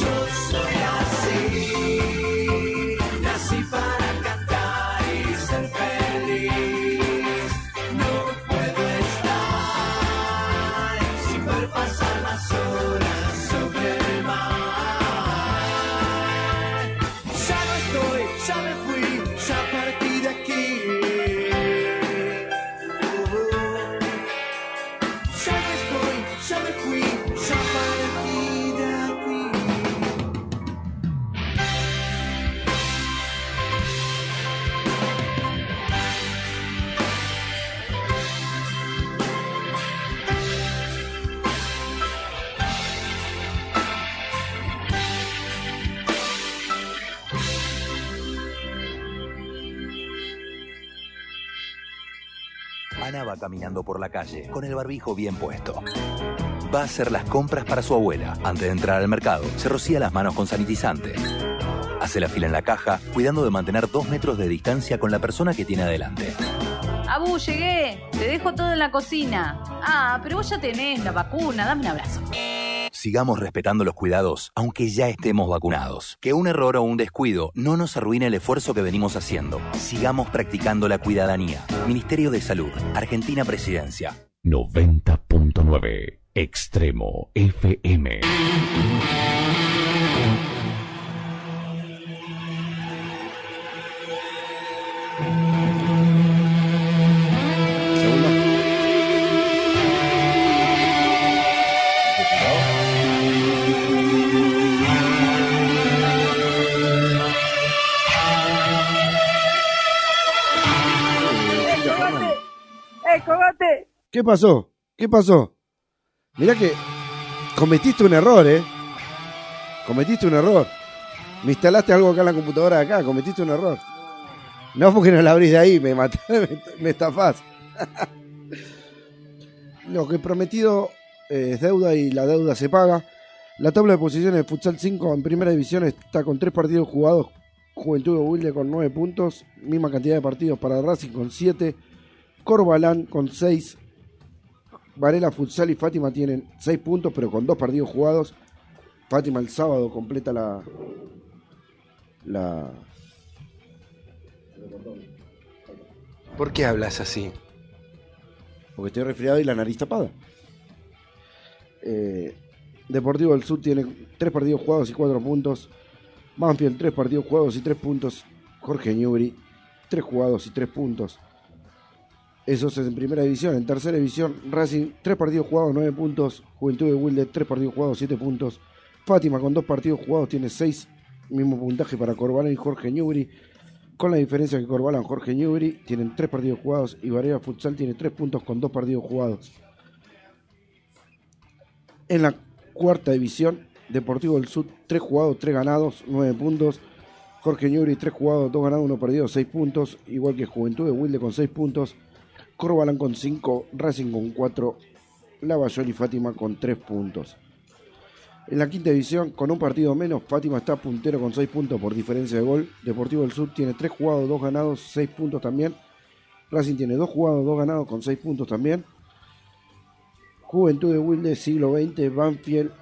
Yo soy así, nací para cantar y ser feliz. No puedo estar sin ver pasar Por la calle con el barbijo bien puesto. Va a hacer las compras para su abuela. Antes de entrar al mercado, se rocía las manos con sanitizante. Hace la fila en la caja, cuidando de mantener dos metros de distancia con la persona que tiene adelante. Abu, llegué. Te dejo todo en la cocina. Ah, pero vos ya tenés la vacuna. Dame un abrazo. Sigamos respetando los cuidados, aunque ya estemos vacunados. Que un error o un descuido no nos arruine el esfuerzo que venimos haciendo. Sigamos practicando la cuidadanía. Ministerio de Salud, Argentina Presidencia. 90.9 Extremo FM. ¡Eh! ¿Qué pasó? ¿Qué pasó? Mirá que cometiste un error, ¿eh? Cometiste un error. Me instalaste algo acá en la computadora de acá, cometiste un error. No porque no la abrís de ahí, me matás, me, estafás. Lo que prometido eh, es deuda y la deuda se paga. La tabla de posiciones de Futsal 5 en primera división está con tres partidos jugados. Juventud de Wilde con 9 puntos. Misma cantidad de partidos para Racing con 7. Corbalán con 6. Varela Futsal y Fátima tienen 6 puntos, pero con dos partidos jugados. Fátima el sábado completa la. La. ¿Por qué hablas así? Porque estoy resfriado y la nariz tapada. Eh, Deportivo del Sur tiene 3 partidos jugados y 4 puntos. Banfield 3 partidos jugados y 3 puntos. Jorge Newbery 3 jugados y 3 puntos. Eso es en primera división. En tercera división, Racing, 3 partidos jugados, 9 puntos. Juventud de Wilde, 3 partidos jugados, 7 puntos. Fátima con 2 partidos jugados tiene 6. Mismo puntaje para Corbalán y Jorge Newbery. Con la diferencia que Corbalán Jorge Newbery tienen 3 partidos jugados y Varela Futsal tiene 3 puntos con 2 partidos jugados. En la cuarta división, Deportivo del Sur, 3 jugados, 3 ganados, 9 puntos. Jorge Newbery, 3 jugados, 2 ganados, 1 perdido, 6 puntos. Igual que Juventud de Wilde con 6 puntos. Corbalán con 5, Racing con 4, Lavallol y Fátima con 3 puntos. En la quinta división, con un partido menos, Fátima está puntero con 6 puntos por diferencia de gol. Deportivo del Sur tiene 3 jugados, 2 ganados, 6 puntos también. Racing tiene 2 jugados, 2 ganados con 6 puntos también. Juventud de Wilde, siglo XX, Banfield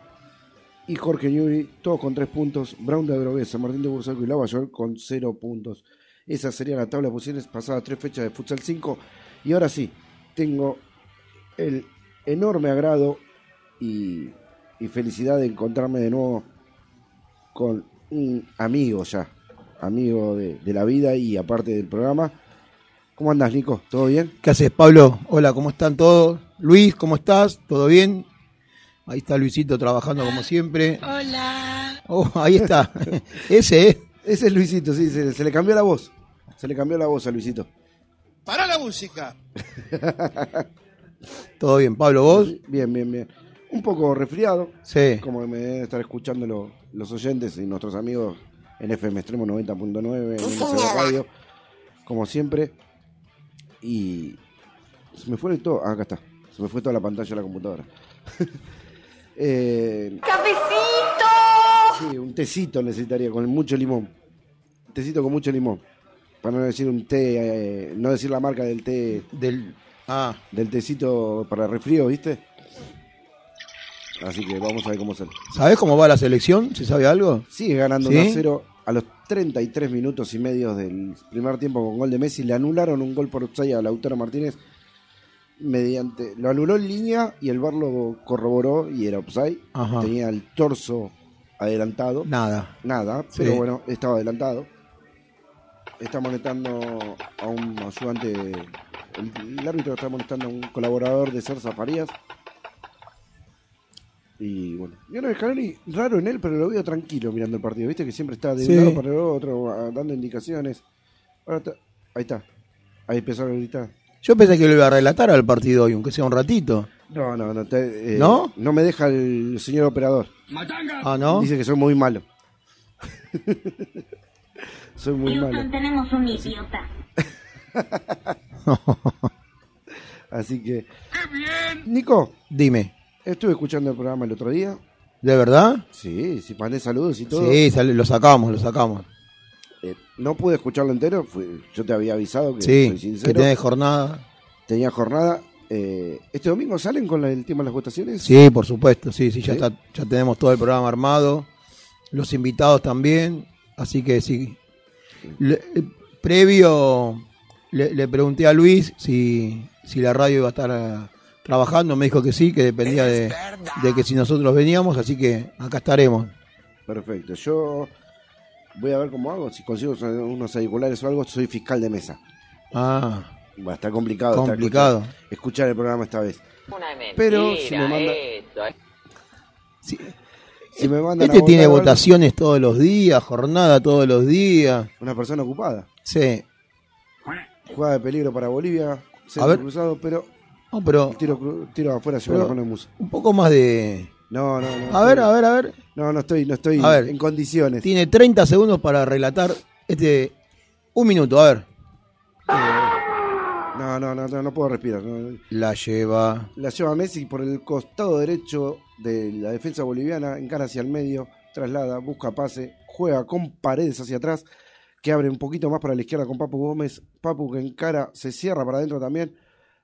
y Jorge Newbery, todos con 3 puntos. Brown de Adrogués, San Martín de Bursaco y Lavallol con 0 puntos. Esa sería la tabla de posiciones pasadas 3 fechas de Futsal 5. Y ahora sí, tengo el enorme agrado y, y felicidad de encontrarme de nuevo con un amigo ya, amigo de, de la vida y aparte del programa. ¿Cómo andas, Nico? ¿Todo bien? ¿Qué haces, Pablo? Hola, ¿cómo están todos? Luis, ¿cómo estás? ¿Todo bien? Ahí está Luisito trabajando como siempre. Hola. Oh, ahí está. Ese, ¿eh? Ese es Luisito, sí, se, se le cambió la voz. Se le cambió la voz a Luisito. ¡Para la música! ¿Todo bien, Pablo? ¿Vos? Bien, bien, bien. Un poco resfriado. Sí. Como me deben estar escuchando lo- los oyentes y nuestros amigos en FM Extremo 90.9, en MCB Radio, como siempre. Y se me fue todo. ah, acá está. Se me fue toda la pantalla de la computadora. eh, ¡Cafecito! sí, un tecito necesitaría con mucho limón. Tecito con mucho limón. Para no decir un té, eh, no decir la marca del té. Del, ah. del tecito para resfrío, ¿viste? Así que vamos a ver cómo sale. ¿Sabés cómo va la selección? ¿Se sabe algo? Sigue ganando ¿Sí? 1 a 0 a los 33 minutos y medio del primer tiempo con gol de Messi. Le anularon un gol por offside a Lautaro Martínez mediante lo anuló en línea y el VAR lo corroboró y era. Ajá. Tenía el torso adelantado. Nada. Nada, Sí. pero bueno, estaba adelantado. Está molestando a un ayudante. El, el árbitro está molestando a un colaborador de Cerza Farías. Y bueno, yo no Scaloni, raro en él, pero lo veo tranquilo mirando el partido. Viste que siempre está de Sí. un lado para el otro, dando indicaciones. Ahora está- ahí está. Ahí empezaron a gritar. Yo pensé que lo iba a relatar al partido hoy, aunque sea un ratito. No, no, no. te- eh, ¿No? No me deja el señor operador. Ah, ¿no? Dice que soy muy malo. soy muy malo. tenemos un idiota. Así que. ¡Qué bien! Nico, Dime, estuve escuchando el programa el otro día. ¿de verdad? Sí, sí, mandé saludos y todo. Sí, sale- lo sacamos, lo sacamos. Eh, no pude escucharlo entero. fue- yo te había avisado que Sí, soy que sincero. tenés jornada. Tenía jornada. Eh, ¿Este domingo salen con la- el tema de las votaciones? Sí, por supuesto, sí, sí, ya, ¿Sí? Está, ya tenemos todo el programa armado, los invitados también, así que sí. Le- eh, previo le, le pregunté a Luis si, si la radio iba a estar eh, trabajando, me dijo que sí, que dependía de, de que si nosotros veníamos, así que acá estaremos. Perfecto. Yo voy a ver cómo hago. Si consigo unos auriculares o algo, soy fiscal de mesa. Ah, Va a estar complicado. estar Complicado. escuchar, escuchar el programa esta vez. Pero si me manda, si me mandan a este tiene votar votaciones todos los días, jornada todos los días. Una persona ocupada. Sí. Jugada de peligro para Bolivia. Centro ver. cruzado, pero. No, pero Tiro, tiro afuera, Pero- la mano de musa. un poco más de... No, no, no. A ver, a ver, a ver. No, no estoy, no estoy A ver. en condiciones. Tiene 30 segundos para relatar este... Un minuto, a ver. No, no, no, no, no puedo respirar. no. La lleva... La lleva Messi por el costado derecho de la defensa boliviana, encara hacia el medio, traslada, busca pase, juega con paredes hacia atrás, que abre un poquito más para la izquierda con Papu Gómez. Papu que encara, se cierra para adentro también,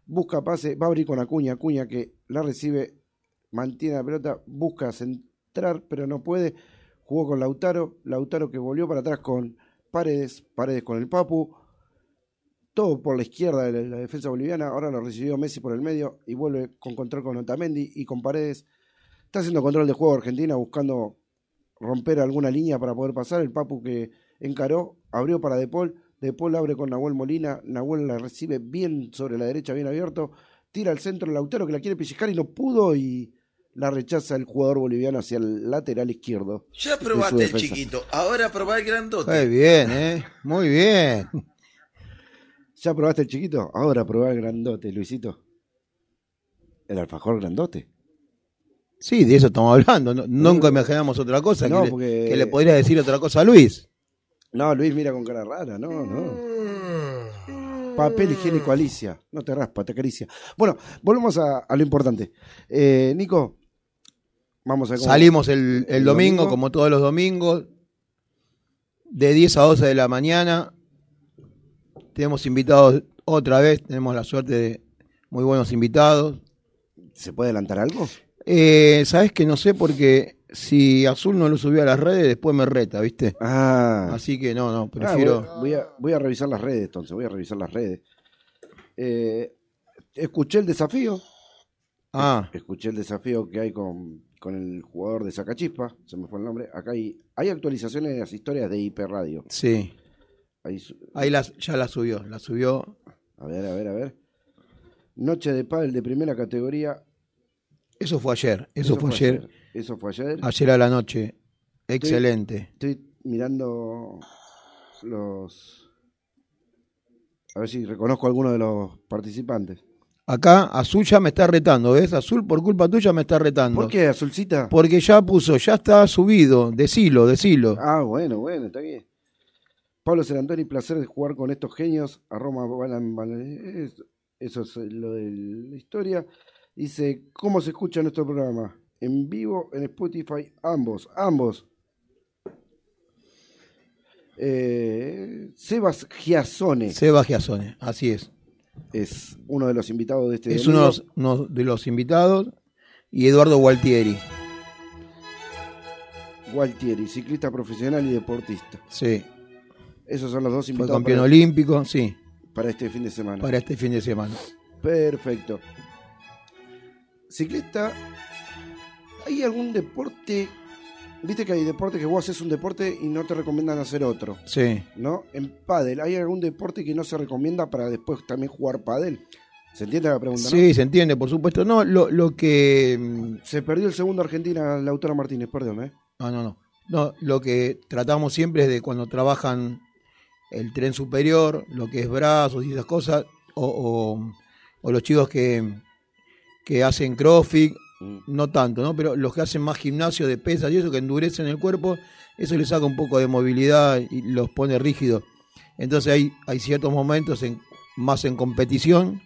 busca pase, va a abrir con Acuña, Acuña que la recibe, mantiene la pelota, busca centrar, pero no puede. Jugó con Lautaro, Lautaro que volvió para atrás con Paredes, Paredes con el Papu, todo por la izquierda de la, defensa boliviana. Ahora lo recibió Messi por el medio y vuelve con control con Otamendi y con Paredes. Está haciendo control de juego Argentina, buscando romper alguna línea para poder pasar. El Papu que encaró, abrió para De Paul. De Paul abre con Nahuel Molina. Nahuel la recibe bien sobre la derecha, bien abierto. Tira al centro Lautaro que la quiere pellizcar y no pudo y la rechaza el jugador boliviano hacia el lateral izquierdo. Ya probaste el chiquito, ahora probá el grandote. Muy bien, ¿eh? Muy bien. ¿Ya probaste el chiquito? Ahora probá el grandote, Luisito. El alfajor grandote. Sí, de eso estamos hablando. no- nunca imaginamos otra cosa. No, que, le, que le podría decir otra cosa a Luis. No, Luis mira con cara rara, no, no. Papel higiénico Alicia, no te raspa, te acaricia. Bueno, volvemos a, a lo importante. Eh, Nico, vamos a Salimos el, el el domingo, domingo. como todos los domingos, de 10 a 12 de la mañana. Tenemos invitados otra vez, tenemos la suerte de muy buenos invitados. ¿Se puede adelantar algo? Eh, Sabes que no sé porque si Azul no lo subió a las redes, después me reta, ¿viste? Ah, Así que no, no, Ah, prefiero. voy, voy a, voy a revisar las redes, entonces, voy a revisar las redes. Eh, escuché el desafío. Ah, Escuché el desafío que hay con, con el jugador de Sacachispa, se me fue el nombre. Acá hay, hay actualizaciones de las historias de IP Radio. sí. Ahí su- Ahí las, ya la subió, la subió. A ver, a ver, a ver. Noche de pádel de primera categoría. Eso fue ayer, eso, fue ayer, Eso fue ayer. ayer a la noche. Excelente. Estoy mirando los... A ver si reconozco a alguno de los participantes. Acá Azul ya me está retando, ¿ves? Azul por culpa tuya me está retando. ¿Por qué, Azulcita? Porque ya puso, ya está subido, decilo, decilo. Ah, bueno, bueno, está bien. Pablo Serantoni, placer de jugar con estos genios. A Roma, es- eso es lo de la historia. Dice, ¿cómo se escucha nuestro programa? En vivo, en Spotify, ambos, ambos. Eh, Sebas Giasone Seba Giasone, así es. es uno de los invitados de este es uno de los, uno de los invitados. Y Eduardo Gualtieri, Gualtieri, ciclista profesional y deportista. sí. Esos son los dos Fue invitados campeón para, olímpico, sí, para este fin de semana. para este fin de semana. Perfecto. Ciclista, ¿hay algún deporte? Viste que hay deportes que vos haces un deporte y no te recomiendan hacer otro, Sí. ¿no? En pádel, ¿hay algún deporte que no se recomienda para después también jugar pádel? ¿Se entiende la pregunta, no? Sí, se entiende, por supuesto. No, lo, lo que. mm, Se perdió el segundo Argentina, Lautaro Martínez, perdón, ¿eh? No, no, no. No, lo que tratamos siempre es de cuando trabajan el tren superior, lo que es brazos y esas cosas, o, o- o los chicos que, que hacen crossfit, no tanto, ¿no? Pero los que hacen más gimnasio de pesas y eso, que endurecen el cuerpo, eso les saca un poco de movilidad y los pone rígidos. Entonces hay, hay ciertos momentos en, más en competición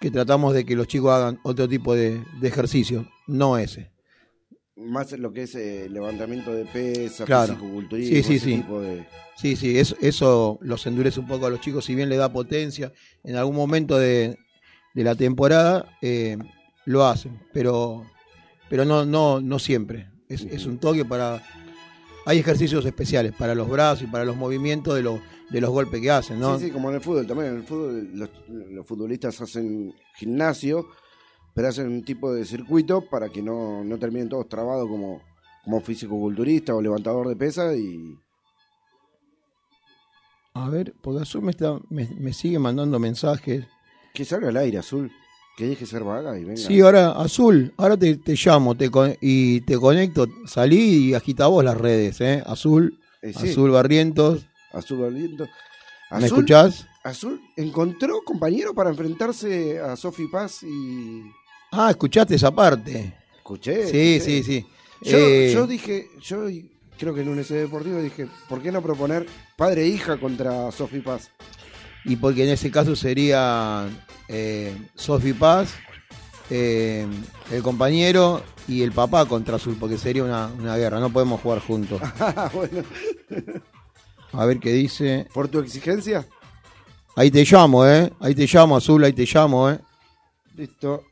que tratamos de que los chicos hagan otro tipo de, de ejercicio, no ese. Más lo que es eh, levantamiento de pesas, Claro. fisicoculturismo, Sí, sí, ese sí. tipo de... Sí, sí, eso, eso los endurece un poco a los chicos, si bien le da potencia, en algún momento de, de la temporada eh, lo hacen, pero, pero no, no, no siempre. Es, es un toque para... Hay ejercicios especiales para los brazos y para los movimientos de, los de los golpes que hacen, ¿no? Sí, sí, como en el fútbol también. En el fútbol los, los futbolistas hacen gimnasio, pero hacen un tipo de circuito para que no, no terminen todos trabados como, como físico-culturista o levantador de pesas y... A ver, porque Azul me, está, me, me sigue mandando mensajes. Que salga al aire, Azul. Que deje ser vaga y venga. Sí, ahora, Azul, ahora te, te llamo te con- y te conecto. Salí y agita vos las redes, ¿eh? Azul, Eh, sí. Azul Barrientos. Azul Barrientos. ¿Me escuchás? Azul encontró compañero para enfrentarse a Sofi Paz y... Ah, escuchaste esa parte. Escuché. Sí, escuché. sí, sí. Yo, Eh, yo dije, yo creo que en un S Deportivo dije, ¿por qué no proponer padre e hija contra Sofi Paz? Y porque en ese caso sería eh, Sofi Paz, eh, el compañero y el papá contra Azul, porque sería una, una guerra. No podemos jugar juntos. Ah, bueno. A ver qué dice. ¿Por tu exigencia? Ahí te llamo, ¿eh? Ahí te llamo, Azul, ahí te llamo, ¿eh? Listo.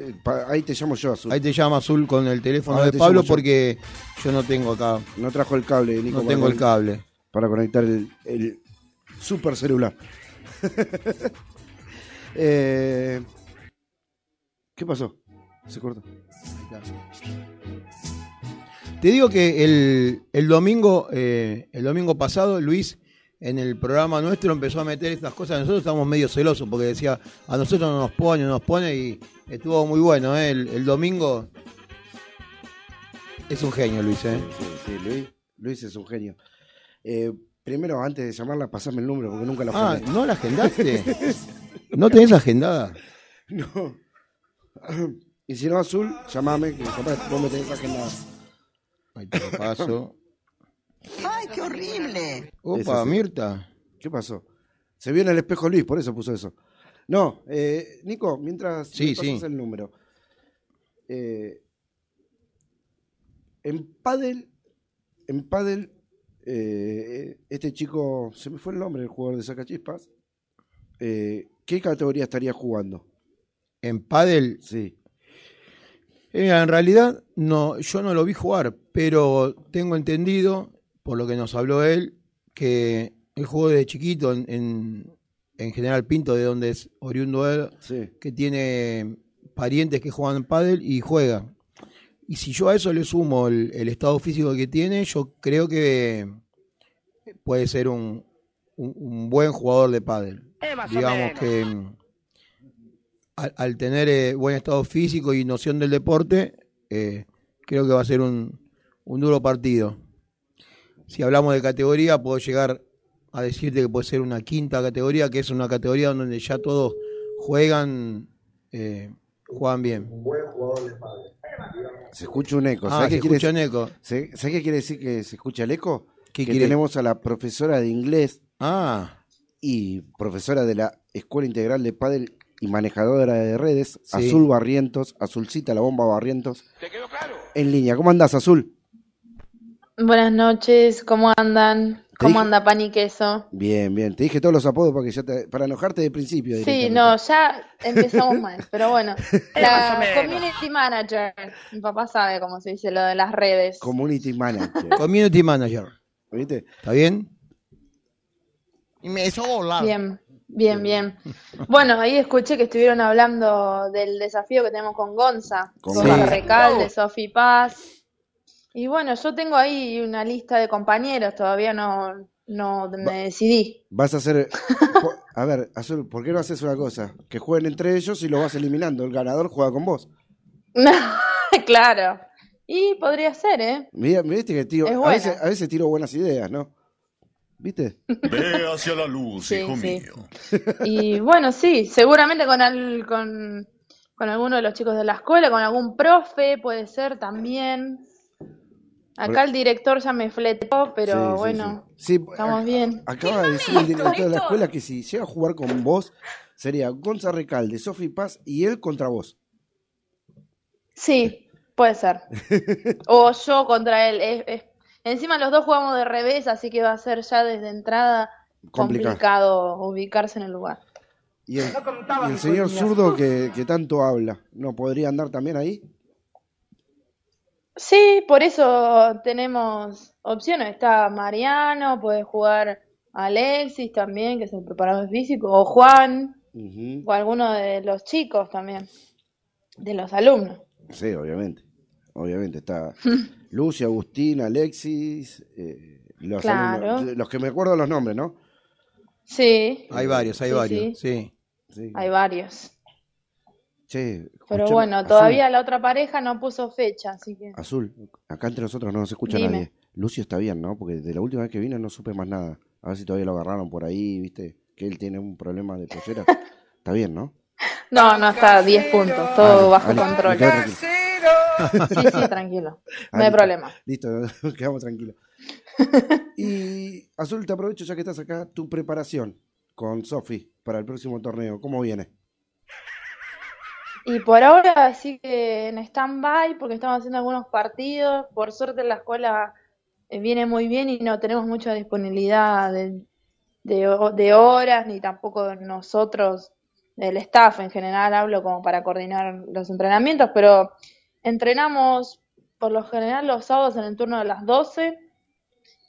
Eh, pa- ahí te llamo yo, Azul. Ahí te llama Azul con el teléfono Ahora de te Pablo llamo yo. porque yo no tengo acá. No trajo el cable, Nico. No para tengo el cable. Para conectar el, el super celular. Eh, ¿Qué pasó? Se cortó. Te digo que el, el domingo, eh, el domingo pasado, Luis, en el programa nuestro empezó a meter estas cosas. Nosotros estamos medio celosos porque decía, a nosotros no nos pone, no nos pone y estuvo muy bueno. ¿eh? El, el domingo es un genio, Luis. ¿eh? Sí, sí, Luis, Luis es un genio. Eh, primero, antes de llamarla, pasame el número porque nunca la Ah, agendé. ¿no la agendaste? ¿No tenés agendada? No. Y si no, Azul, llamame, que capaz vos me tenés agendada. Ahí te lo paso. ¡Ay, qué horrible! Opa. Mirta. ¿Qué pasó? Se vio en el espejo Luis, por eso puso eso. No, eh, Nico, mientras Sí, pasas sí. el número. Eh, en Padel, en Padel, eh, este chico, se me fue el nombre del jugador de Sacachispas. Eh, ¿Qué categoría estaría jugando? En pádel, Sí. Eh, en realidad, no, yo no lo vi jugar, pero tengo entendido, por lo que nos habló él, que él jugó desde chiquito en, en, en General Pinto, de donde es oriundo él, Sí. que tiene parientes que juegan pádel y juega. Y si yo a eso le sumo el, el estado físico que tiene, yo creo que puede ser un, un- un buen jugador de pádel. Digamos que al, al tener eh, buen estado físico y noción del deporte, eh, creo que va a ser un, un duro partido. Si hablamos de categoría, puedo llegar a decirte que puede ser una quinta categoría, que es una categoría donde ya todos juegan, eh, juegan bien. Se escucha un eco. Ah, ¿Sabés se qué quiere escucha un decir- eco. ¿Sabés sabés qué quiere decir que se escucha el eco? ¿Qué que quiere? tenemos a la profesora de inglés Ah, y profesora de la Escuela Integral de Padel y manejadora de redes, Sí. Azul Barrientos, Azulcita, la bomba Barrientos. En línea. ¿Cómo andás, Azul? Buenas noches, ¿cómo andan? ¿Cómo dije- anda pan y queso? Bien, bien. Te dije todos los apodos para, que ya te- para enojarte de principio. Sí, no, ya empezamos mal, pero bueno. La community manager, mi papá sabe cómo se dice lo de las redes. Community Manager. Community Manager. ¿Viste? ¿Está bien? Y me hizo volar. Bien, bien, bien. Bueno, ahí escuché que estuvieron hablando del desafío que tenemos con Gonza, Con Gonza. Recalde, Sofi Paz. Y bueno, yo tengo ahí una lista de compañeros, todavía no, no me decidí. Vas a hacer. a ver, Azul, ¿por qué no haces una cosa? Que jueguen entre ellos y lo vas eliminando. El ganador juega con vos. claro. Y podría ser, ¿eh? Mira, viste que tío, a veces, a veces tiro buenas ideas, ¿no? ¿Viste? Ve hacia la luz, Sí, hijo sí. mío. Y bueno, sí, seguramente con, al- con, con alguno de los chicos de la escuela, con algún profe, puede ser también. Acá el director ya me fletó, pero Sí, sí, bueno, Sí, estamos bien. acaba de decir el director de la escuela que si llega a jugar con vos, sería Gonza Recalde, Sofi Paz y él contra vos. Sí, puede ser. O yo contra él. Es- es- Encima los dos jugamos de revés, así que va a ser ya desde entrada Complicado. complicado ubicarse en el lugar. Y el, y el señor zurdo que, que tanto habla, ¿no podría andar también ahí? Sí, por eso tenemos opciones. Está Mariano, puede jugar Alexis también, que es el preparador físico, o Juan, o alguno de los chicos también, de los alumnos. Sí, obviamente. Obviamente está Lucy, Agustín, Alexis, eh, los, Claro. alumnos- los que me acuerdo los nombres, ¿no? Sí, Hay varios, hay Sí, varios, sí. Sí. hay varios. Che, Pero bueno, Azul, todavía la otra pareja no puso fecha, así que... Azul, acá entre nosotros no nos escucha Dime. nadie. Lucio está bien, ¿no? Porque de la última vez que vino no supe más nada. A ver si todavía lo agarraron por ahí, ¿viste? Que él tiene un problema de pollera. está bien, ¿no? No, no está a 10 puntos, todo Ah, bajo control. Sí, sí, tranquilo. No hay problema. Listo, quedamos tranquilos. Y Azul, te aprovecho ya que estás acá, tu preparación con Sofi para el próximo torneo. ¿Cómo viene? Y por ahora sigue en stand-by porque estamos haciendo algunos partidos. Por suerte la escuela eh, viene muy bien y no tenemos mucha disponibilidad de, de de horas, ni tampoco nosotros, del staff en general, hablo como para coordinar los entrenamientos, pero entrenamos por lo general los sábados en el turno de las 12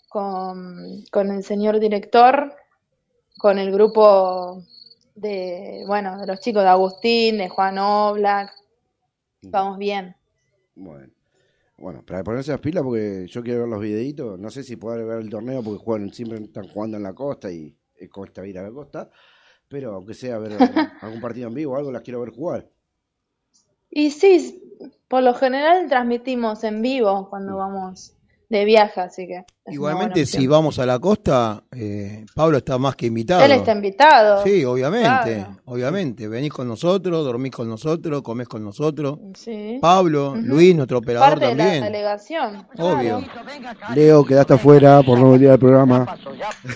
con, con el señor director, con el grupo de, bueno, de los chicos de Agustín, de Juan Oblak. Vamos bien. Bueno, bueno, para ponerse las pilas porque yo quiero ver los videitos. No sé si poder ver el torneo porque juegan, siempre están jugando en la costa y es cuesta ir a la costa. Pero aunque sea ver algún, algún partido en vivo o algo, las quiero ver jugar. Y sí, por lo general transmitimos en vivo cuando vamos de viaje, así que Igualmente, si vamos a la costa, eh, Pablo está más que invitado. Él está invitado. Sí, obviamente, Claro. obviamente. Venís con nosotros, dormís con nosotros, comés con nosotros. Sí. Pablo, Ujú. Luis, nuestro operador Parte de la también. delegación. Obvio. Leo, quedaste afuera por no venir al programa.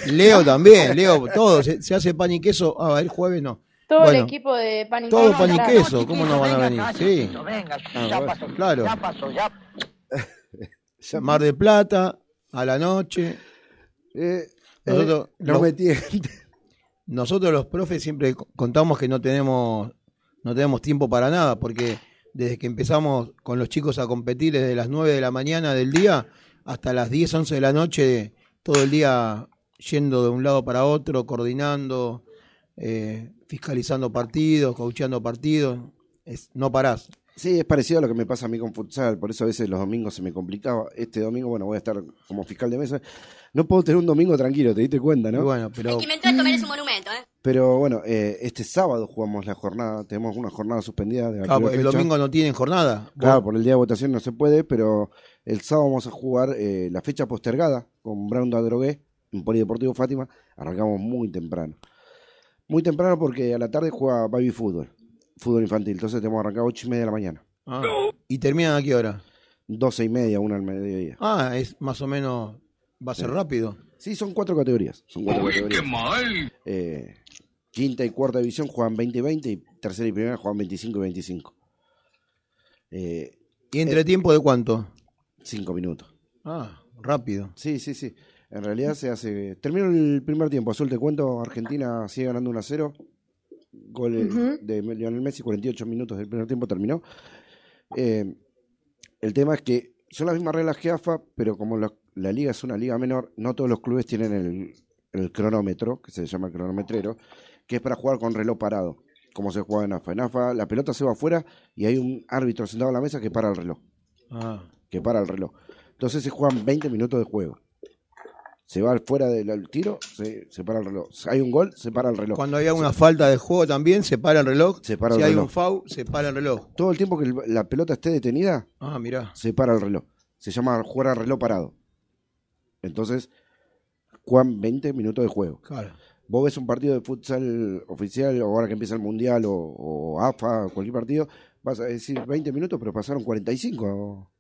Leo también, Leo, todo. Se, se hace pan y queso. Ah, el jueves no. Todo el Bueno, equipo de pan y todo queso, pan y queso. ¿Cómo no van a venir? Sí. Ah, bueno. Claro. Mar de Plata, a la noche. Eh, Nosotros, no los, me tiente. nosotros los profes siempre co- contamos que no tenemos, no tenemos tiempo para nada, porque desde que empezamos con los chicos a competir desde las 9 de la mañana del día hasta las 10, 11 de la noche, todo el día yendo de un lado para otro, coordinando, eh, fiscalizando partidos, coacheando partidos, es, no parás. Sí, es parecido a lo que me pasa a mí con futsal, por eso a veces los domingos se me complicaba. Este domingo, bueno, voy a estar como fiscal de mesa. No puedo tener un domingo tranquilo, te diste cuenta, ¿no? Y bueno, pero inventó esto merece un monumento, ¿eh? Pero bueno, eh, este sábado jugamos la jornada, tenemos una jornada suspendida de la ah, primera el domingo no tienen jornada. Claro, por el día de votación no se puede, pero el sábado vamos a jugar eh, la fecha postergada con Brown da Drogué en Polideportivo Fátima. Arrancamos muy temprano. Muy temprano porque a la tarde juega baby fútbol, fútbol infantil. Entonces tenemos que arrancar a 8 y media de la mañana. Ah, ¿Y terminan a qué hora? 12 y media, una al mediodía. Ah, es más o menos, va a ser Sí. rápido. Sí, son cuatro categorías. Son cuatro Uy, categorías. qué mal. Eh, quinta y cuarta división juegan 20 y 20 y tercera y primera juegan 25 y 25. Eh, ¿Y entre tiempo de cuánto? cinco minutos. Ah, rápido. Sí, sí, sí. En realidad se hace. Terminó el primer tiempo. Azul, te cuento. Argentina sigue ganando 1 a 0. Gol de Lionel Messi, 48 minutos del primer tiempo terminó. Eh, el tema es que son las mismas reglas que AFA, pero como la, la liga es una liga menor, no todos los clubes tienen el, el cronómetro, que se llama cronometrero, que es para jugar con reloj parado, como se juega en AFA. En AFA la pelota se va afuera y hay un árbitro sentado en la mesa que para el reloj Ah, que para el reloj. Entonces se juegan 20 minutos de juego. Se va fuera del tiro, se, se para el reloj. Si hay un gol, se para el reloj. Cuando hay una falta de juego también, se para el reloj. Se para si el hay un foul, se para el reloj. Todo el tiempo que la pelota esté detenida, Ah, mirá. se para el reloj. Se llama jugar a reloj parado. Entonces, juegan 20 minutos de juego. Claro. Vos ves un partido de futsal oficial, o ahora que empieza el mundial, o, o AFA, o cualquier partido, vas a decir 20 minutos, pero pasaron 45.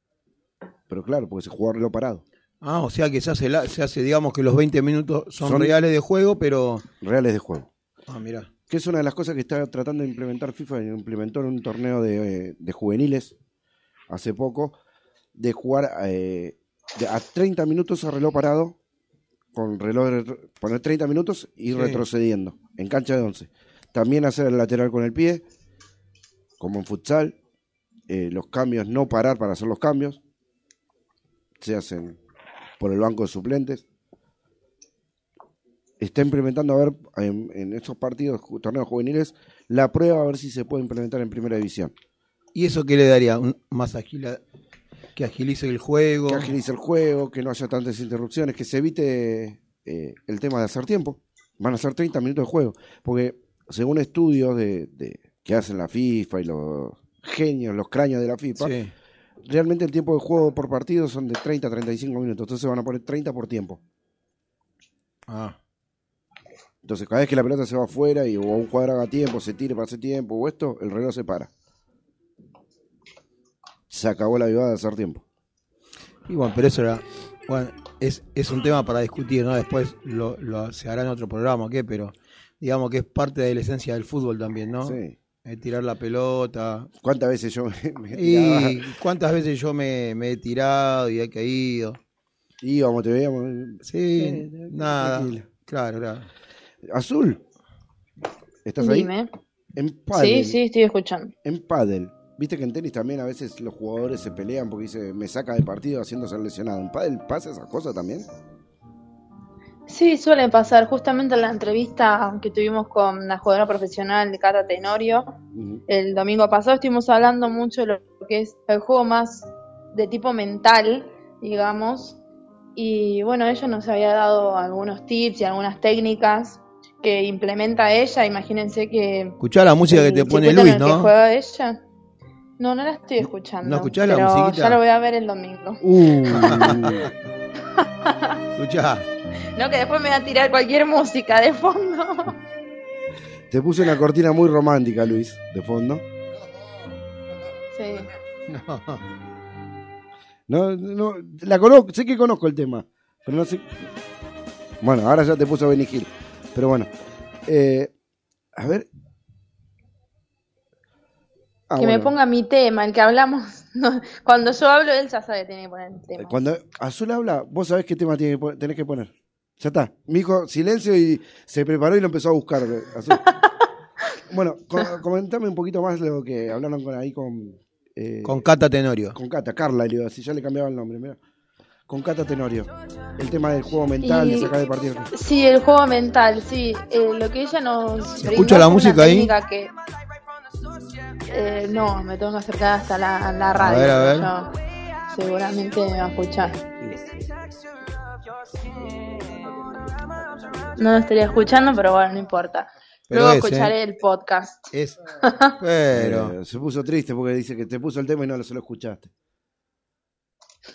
Pero claro, porque se juega reloj parado. Ah, o sea que se hace, la- se hace digamos que los 20 minutos son, Son- reales de juego, pero... Reales de juego. Ah, mira. Que es una de las cosas que está tratando de implementar FIFA, implementó en un torneo de, eh, de juveniles hace poco, de jugar eh, de a 30 minutos a reloj parado, con reloj, poner 30 minutos y Sí. retrocediendo, en cancha de 11. También hacer el lateral con el pie, como en futsal, eh, los cambios, no parar para hacer los cambios, se hacen por el banco de suplentes. Está implementando, a ver, en, en estos partidos, torneos juveniles, la prueba a ver si se puede implementar en primera división. ¿Y eso qué le daría? Un- más agila, que agilice el juego. Que agilice el juego, que no haya tantas interrupciones, que se evite eh, el tema de hacer tiempo. Van a ser 30 minutos de juego. Porque según estudios de, de- que hacen la FIFA y los genios, los cráneos de la FIFA, Sí. Realmente el tiempo de juego por partido son de 30 a 35 minutos. Entonces van a poner 30 por tiempo. Ah. Entonces, cada vez que la pelota se va afuera y o un jugador haga tiempo, se tire para hacer tiempo o esto, el reloj se para. Se acabó la vivada de hacer tiempo. Y bueno, pero eso era. Bueno, es, es un tema para discutir, ¿no? Después lo, lo- se hará en otro programa, ¿o ¿qué? Pero digamos que es parte de la esencia del fútbol también, ¿no? Sí. Eh, tirar la pelota. ¿Cuántas veces yo me, me tiraba? Y cuántas veces yo me, me he tirado y he caído. Íbamos, te veíamos. Sí, Eh, nada. tranquilo. Claro, claro. Azul. ¿Estás ahí? Dime. En pádel. Sí, sí, estoy escuchando. En pádel. Viste que en tenis también a veces los jugadores se pelean porque dice, me saca del partido haciéndose lesionado. ¿En pádel pasa esas cosas también? Sí, suele pasar. Justamente en la entrevista que tuvimos con la jugadora profesional de Cata Tenorio, el domingo pasado estuvimos hablando mucho de lo que es el juego más de tipo mental, digamos. Y bueno, ella nos había dado algunos tips y algunas técnicas que implementa ella. Imagínense que. Escuchá la música que te pone Luis, el que ¿no? juega ella. No, no la estoy escuchando. ¿No escuchás la pero musiquita? Ya lo voy a ver el domingo. Uh. Escuchá. No, que después me va a tirar cualquier música de fondo. Te puse una cortina muy romántica, Luis, de fondo. Sí. No, no, la conozco, sé que conozco el tema, pero no sé. Bueno, ahora ya te puso Benny Hill. Pero bueno, eh, a ver. Ah, que me ponga mi tema, el que hablamos. no, cuando yo hablo, él ya sabe que tiene que poner el tema. Cuando Azul habla, vos sabés qué tema tiene tenés que poner. Ya está. Me dijo silencio y se preparó y lo empezó a buscar. bueno, co- comentame un poquito más lo que hablaron con ahí con. eh, Con Cata Tenorio. Con Cata, Carla, le a decir, ya le cambiaba el nombre, mira. Con Cata Tenorio. El tema del juego mental, de Y- sacar de partido. Sí, el juego mental, sí. Eh, lo que ella nos. ¿Se brindó escucha la música ahí? Que, Eh, no, me tengo que acercar hasta la, la radio. ver, a ver. yo seguramente me va a escuchar. No lo estaría escuchando, pero bueno, no importa. Pero Luego es, escucharé ¿eh? el podcast. Es. Pero. Eh, se puso triste porque dice que te puso el tema y no lo se lo escuchaste.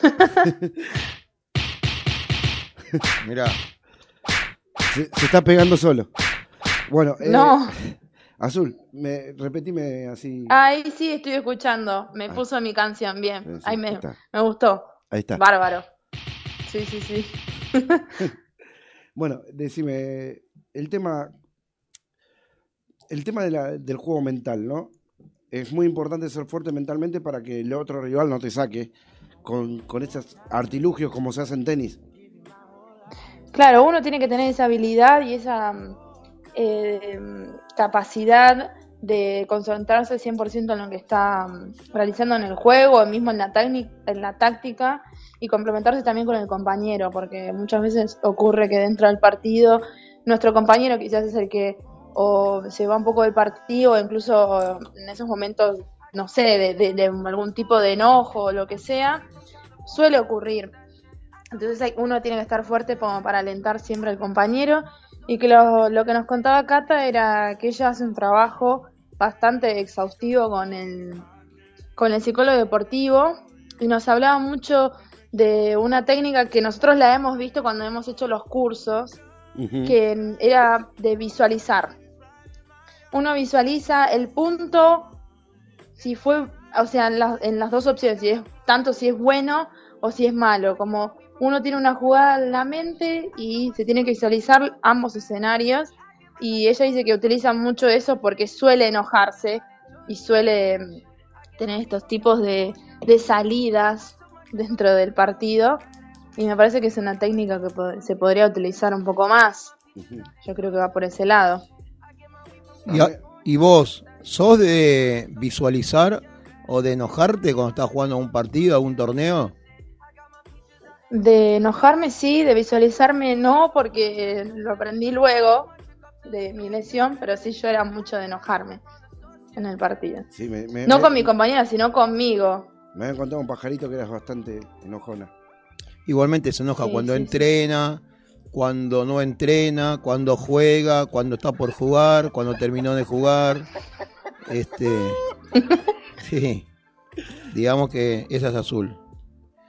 Mirá. Se, se está pegando solo. Bueno, eh, No. Azul, me, repetime así. Ay, sí, estoy escuchando. Me puso mi canción, bien. Sí, me, está. me gustó. Ahí está. Bárbaro. Sí, sí, sí. Bueno, decime, el tema, el tema de la- del juego mental, ¿no? Es muy importante ser fuerte mentalmente para que el otro rival no te saque con, con esos artilugios como se hace en tenis. Claro, uno tiene que tener esa habilidad y esa eh, capacidad de concentrarse 100% en lo que está realizando en el juego, mismo en la, en la táctica, y complementarse también con el compañero, porque muchas veces ocurre que dentro del partido nuestro compañero quizás es el que o se va un poco del partido, o incluso en esos momentos, no sé, de, algún tipo de enojo o lo que sea, suele ocurrir. Entonces uno tiene que estar fuerte como para alentar siempre al compañero. Y que lo, lo que nos contaba Cata era que ella hace un trabajo bastante exhaustivo con el, con el psicólogo deportivo y nos hablaba mucho de una técnica que nosotros la hemos visto cuando hemos hecho los cursos, que era de visualizar. Uno visualiza el punto, si fue, o sea, en, la- en las dos opciones, si es, tanto si es bueno o si es malo, como uno tiene una jugada en la mente y se tiene que visualizar ambos escenarios y ella dice que utiliza mucho eso porque suele enojarse y suele tener estos tipos de, de salidas dentro del partido y me parece que es una técnica que po- se podría utilizar un poco más. Yo creo que va por ese lado. Y, a- y vos, ¿sos de visualizar o de enojarte cuando estás jugando un partido, algún torneo? De enojarme sí, de visualizarme no, porque lo aprendí luego de mi lesión, pero sí yo era mucho de enojarme en el partido. Sí, me, me- No me- con mi compañera, sino conmigo. Me había encontrado un pajarito que eras bastante enojona. Igualmente se enoja Sí, cuando sí, sí. entrena, cuando no entrena, cuando juega, cuando está por jugar, cuando terminó de jugar. Este, sí, digamos que esa es azul.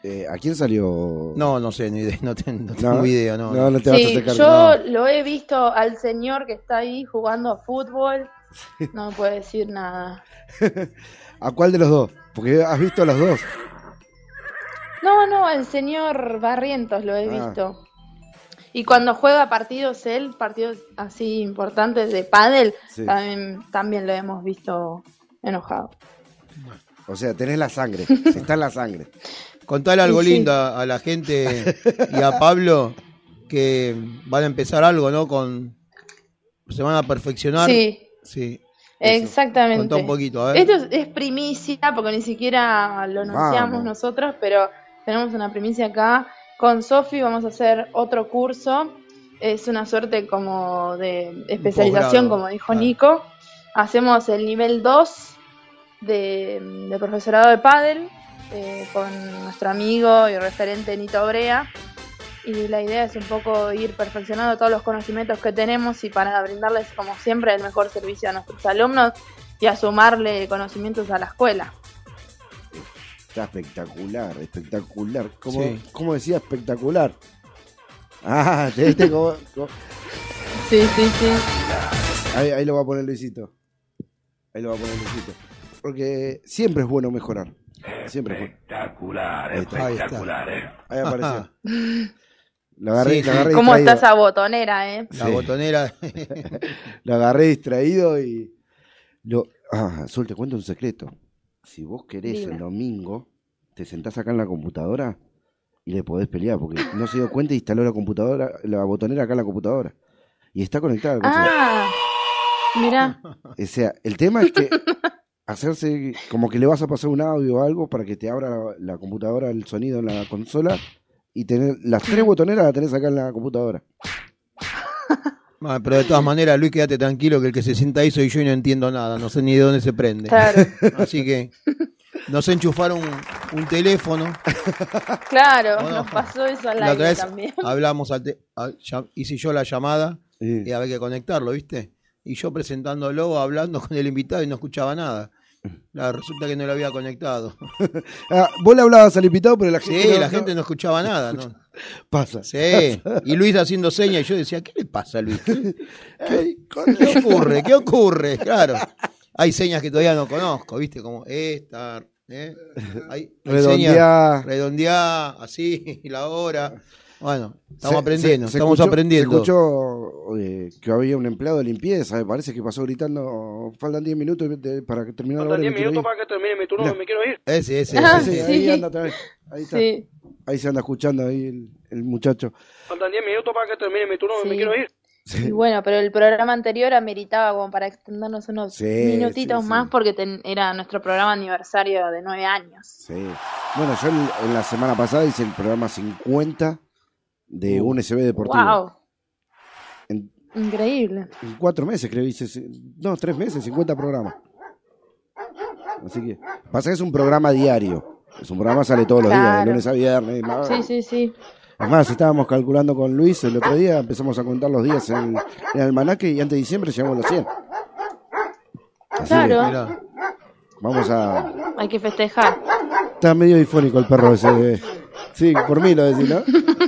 Eh, ¿A quién salió? No, no sé, ni idea, no, ten- no tengo No, idea, no. no, no te vas a Sí, sacar. yo no. lo he visto al señor que está ahí jugando a fútbol. No me puede decir nada. ¿A cuál de los dos? Porque has visto a los dos. No, no, el señor Barrientos lo he Ah. visto. Y cuando juega partidos él, partidos así importantes de pádel, Sí. también, también lo hemos visto enojado. O sea, tenés la sangre. Está en la sangre. Contale algo sí. lindo a, a la gente y a Pablo que van a empezar algo, ¿no? Con se van a perfeccionar. Sí, Sí. Exactamente. Contá un poquito, a ver. Esto es, es primicia, porque ni siquiera lo anunciamos Vamos. nosotros, pero tenemos una primicia acá. Con Sofi vamos a hacer otro curso. Es una suerte como de especialización, como dijo claro. Nico. Hacemos el nivel 2 de, de profesorado de pádel eh, con nuestro amigo y referente Nito Brea. Y la idea es un poco ir perfeccionando todos los conocimientos que tenemos y para brindarles, como siempre, el mejor servicio a nuestros alumnos y a sumarle conocimientos a la escuela. Está espectacular, espectacular. ¿Cómo, Sí. cómo decía espectacular? Ah, te viste como- como- Sí, sí, sí. Ahí, ahí lo va a poner Luisito. Ahí lo va a poner Luisito. Porque siempre es bueno mejorar. Siempre es bueno. Espectacular, espectacular, eh. Ahí apareció. Lo agarré, Sí, lo agarré ¿Cómo distraído. está esa botonera, eh? La Sí. botonera. Lo agarré distraído y. Lo... Ah, Azul, te cuento un secreto. Si vos querés Dime. el domingo, te sentás acá en la computadora y le podés pelear, porque no se dio cuenta y instaló la computadora, la botonera acá en la computadora. Y está conectada. Ah, mira. O sea, el tema es que hacerse como que le vas a pasar un audio o algo para que te abra la, la computadora el sonido en la consola y tener las tres botoneras las tenés acá en la computadora. Ah, pero de todas maneras, Luis, quédate tranquilo que el que se sienta ahí soy yo y no entiendo nada, no sé ni de dónde se prende. Claro, Así que nos enchufaron un, un teléfono. claro, No, no. nos pasó eso al La otra aire vez también. hablamos, al te- ya- hice yo la llamada Sí. y había que conectarlo, ¿viste? Y yo presentándolo, hablando con el invitado y no escuchaba nada. La, resulta que no lo había conectado. Ah, vos le hablabas al invitado, pero la gente. Sí, no- la no- gente no escuchaba nada, ¿no? Pasa. Sí, y Luis haciendo señas y yo decía, ¿qué le pasa a Luis? ¿Qué, ocurre? ¿Qué ocurre? Claro. Hay señas que todavía no conozco, ¿viste? Como esta, ¿eh? Hay, hay Redondeá. señas, redondeá, así, y la hora. Bueno, estamos Se- aprendiendo, se- se estamos escuchó- aprendiendo. Se escuchó eh, que había un empleado de limpieza, me parece que pasó gritando, faltan 10 minutos de- para que termine la hora. Faltan 10 me quiero minutos ir". para que termine mi turno, Mira. me quiero ir. Ese, ese, Ah, Sí, ese. ahí Sí. anda otra vez. Ahí está. Sí, Ahí se anda escuchando ahí el, el muchacho. Faltan 10 minutos para que termine mi turno, Sí. me quiero ir. Sí. y bueno, pero el programa anterior ameritaba como para extendernos unos Sí, minutitos sí, sí. más porque ten- era nuestro programa aniversario de nueve años. Sí. Bueno, yo el- en la semana pasada hice el programa 50 de Uh. un SB Deportivo. ¡Wow! En, Increíble. en cuatro meses creo hice, no, tres meses, 50 programas. Así que, pasa que es un programa diario. Es un programa que sale todos los días, de lunes a viernes. más- Sí, sí, sí. Es más, estábamos calculando con Luis el otro día, empezamos a contar los días en, en el almanaque y antes de diciembre llegamos a los 100. Así que Claro, Mirá. vamos a... hay que festejar. Está medio difónico el perro ese. eh. Sí, por mí lo decís, ¿no?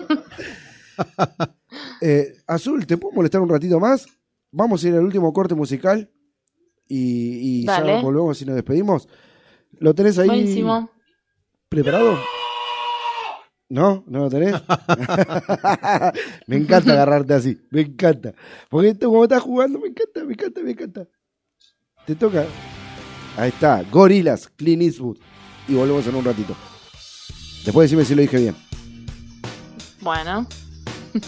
Eh, Azul, ¿te puedo molestar un ratito más? Vamos a ir al último corte musical y, y ya volvemos y nos despedimos. ¿Lo tenés ahí Buenísimo. preparado? ¿No? ¿No lo tenés? me encanta agarrarte así, me encanta. Porque esto, como estás jugando, me encanta, me encanta, me encanta. Te toca. Ahí está, Gorilas, Clint Eastwood. Y volvemos en un ratito. Después decime si lo dije bien. Bueno. I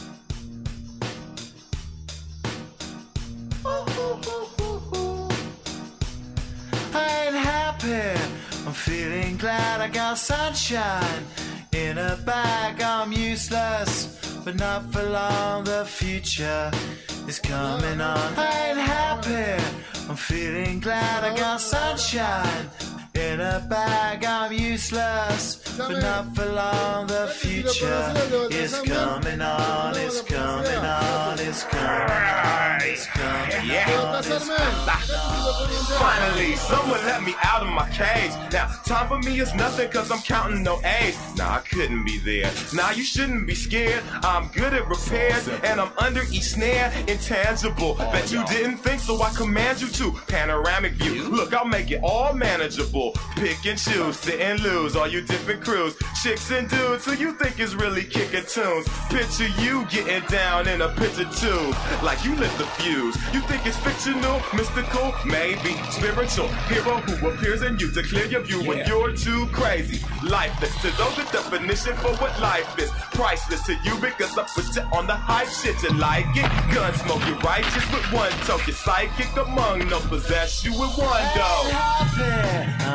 ain't happy. I'm feeling glad I got sunshine in a bag. I'm useless, but not for long. The future is coming on. I ain't happy. I'm feeling glad I got sunshine in a bag. I'm useless, but not for long. The future is coming on. It's coming on. It's coming on. It's coming on. It's. Finally, someone let me out of my cage. Now, time for me is nothing cause I'm counting no A's. Nah, I couldn't be there. Nah, you shouldn't be scared. I'm good at repairs and I'm under each snare. Intangible. Oh, bet you didn't think so I command you to. Panoramic view. Look, I'll make it all manageable. Pick and choose, sit and lose. All you different crews. Chicks and dudes who you think is really kicking tunes. Picture you getting down in a picture tube. Like you lit the fuse. You think it's fictional, mystical, maybe spiritual. Hero who appears in you to clear your view when you're too crazy. Lifeless to those, the definition for what life is. Priceless to you because I put you on the high shit. You like it? Gun smoke, you're righteous with one toke. You're psychic among no possess you with one go. happy.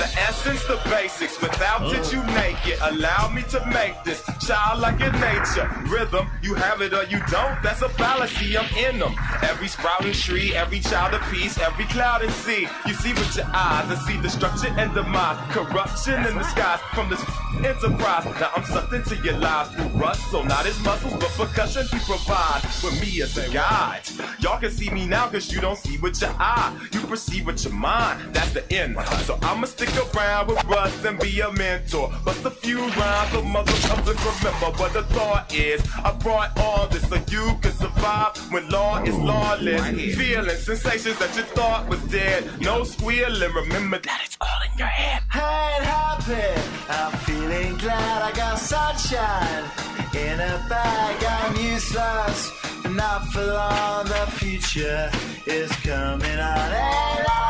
The essence, the basics. Without it, you make it. Allow me to make this child like in nature. Rhythm, you have it or you don't. That's a fallacy. I'm in them. Every sprouting tree, every child of peace, every cloud and sea. You see with your eyes. I see destruction and demise. Corruption in the skies from this enterprise. Now I'm sucked into your lives through rust. So not his muscles, but percussion he provides with me as a guide. Y'all can see me now because you don't see with your eye. You perceive with your mind. That's the end. So I'ma stick around with Russ and be a mentor. But a few rhymes so mother comes and remember what the thought is. I brought all this so you can survive when law is lawless. Feeling sensations that you thought was dead. No squealing. Remember that it's all in your head. I ain't happy. I'm feeling glad I got sunshine in a bag. I'm useless, but not for long. The future is coming on. Ain't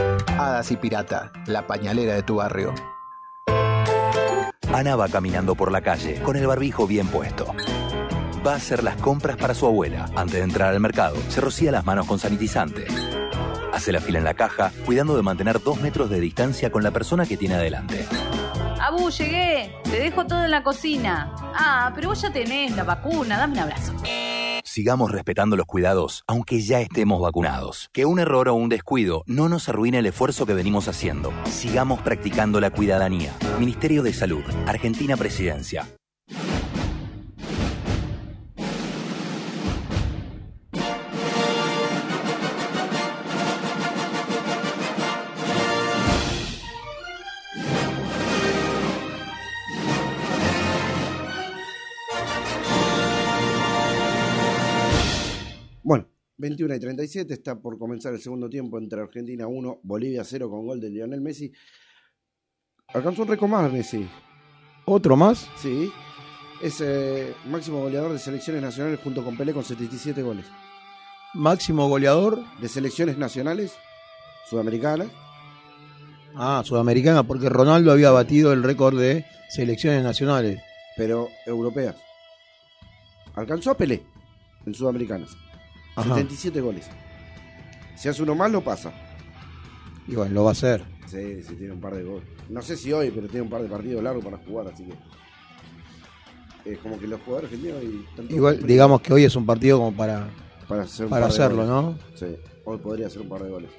Hadas y Pirata, la pañalera de tu barrio. Ana va caminando por la calle con el barbijo bien puesto. Va a hacer las compras para su abuela. Antes de entrar al mercado, se rocía las manos con sanitizante. Hace la fila en la caja, cuidando de mantener dos metros de distancia con la persona que tiene adelante. Abu, llegué. Te dejo todo en la cocina. Ah, pero vos ya tenés la vacuna. Dame un abrazo. Sigamos respetando los cuidados, aunque ya estemos vacunados. Que un error o un descuido no nos arruine el esfuerzo que venimos haciendo. Sigamos practicando la cuidadanía. Ministerio de Salud, Argentina Presidencia. 21 y 37 está por comenzar el segundo tiempo entre Argentina 1, Bolivia 0 con gol de Lionel Messi. Alcanzó un récord más Messi. ¿Otro más? Sí. Es eh, máximo goleador de selecciones nacionales junto con Pelé con 77 goles. Máximo goleador. De selecciones nacionales sudamericanas. Ah, sudamericana, porque Ronaldo había batido el récord de selecciones nacionales. Pero europeas. Alcanzó a Pelé en sudamericanas. Ajá. 77 goles. Si hace uno más, lo pasa. Y bueno, lo va a hacer. Sí, sí, tiene un par de goles. No sé si hoy, pero tiene un par de partidos largos para jugar, así que. Es como que los jugadores argentinos. y Igual, digamos que hoy es un partido como para, para, hacer para hacerlo. ¿no? Sí, hoy podría hacer un par de goles.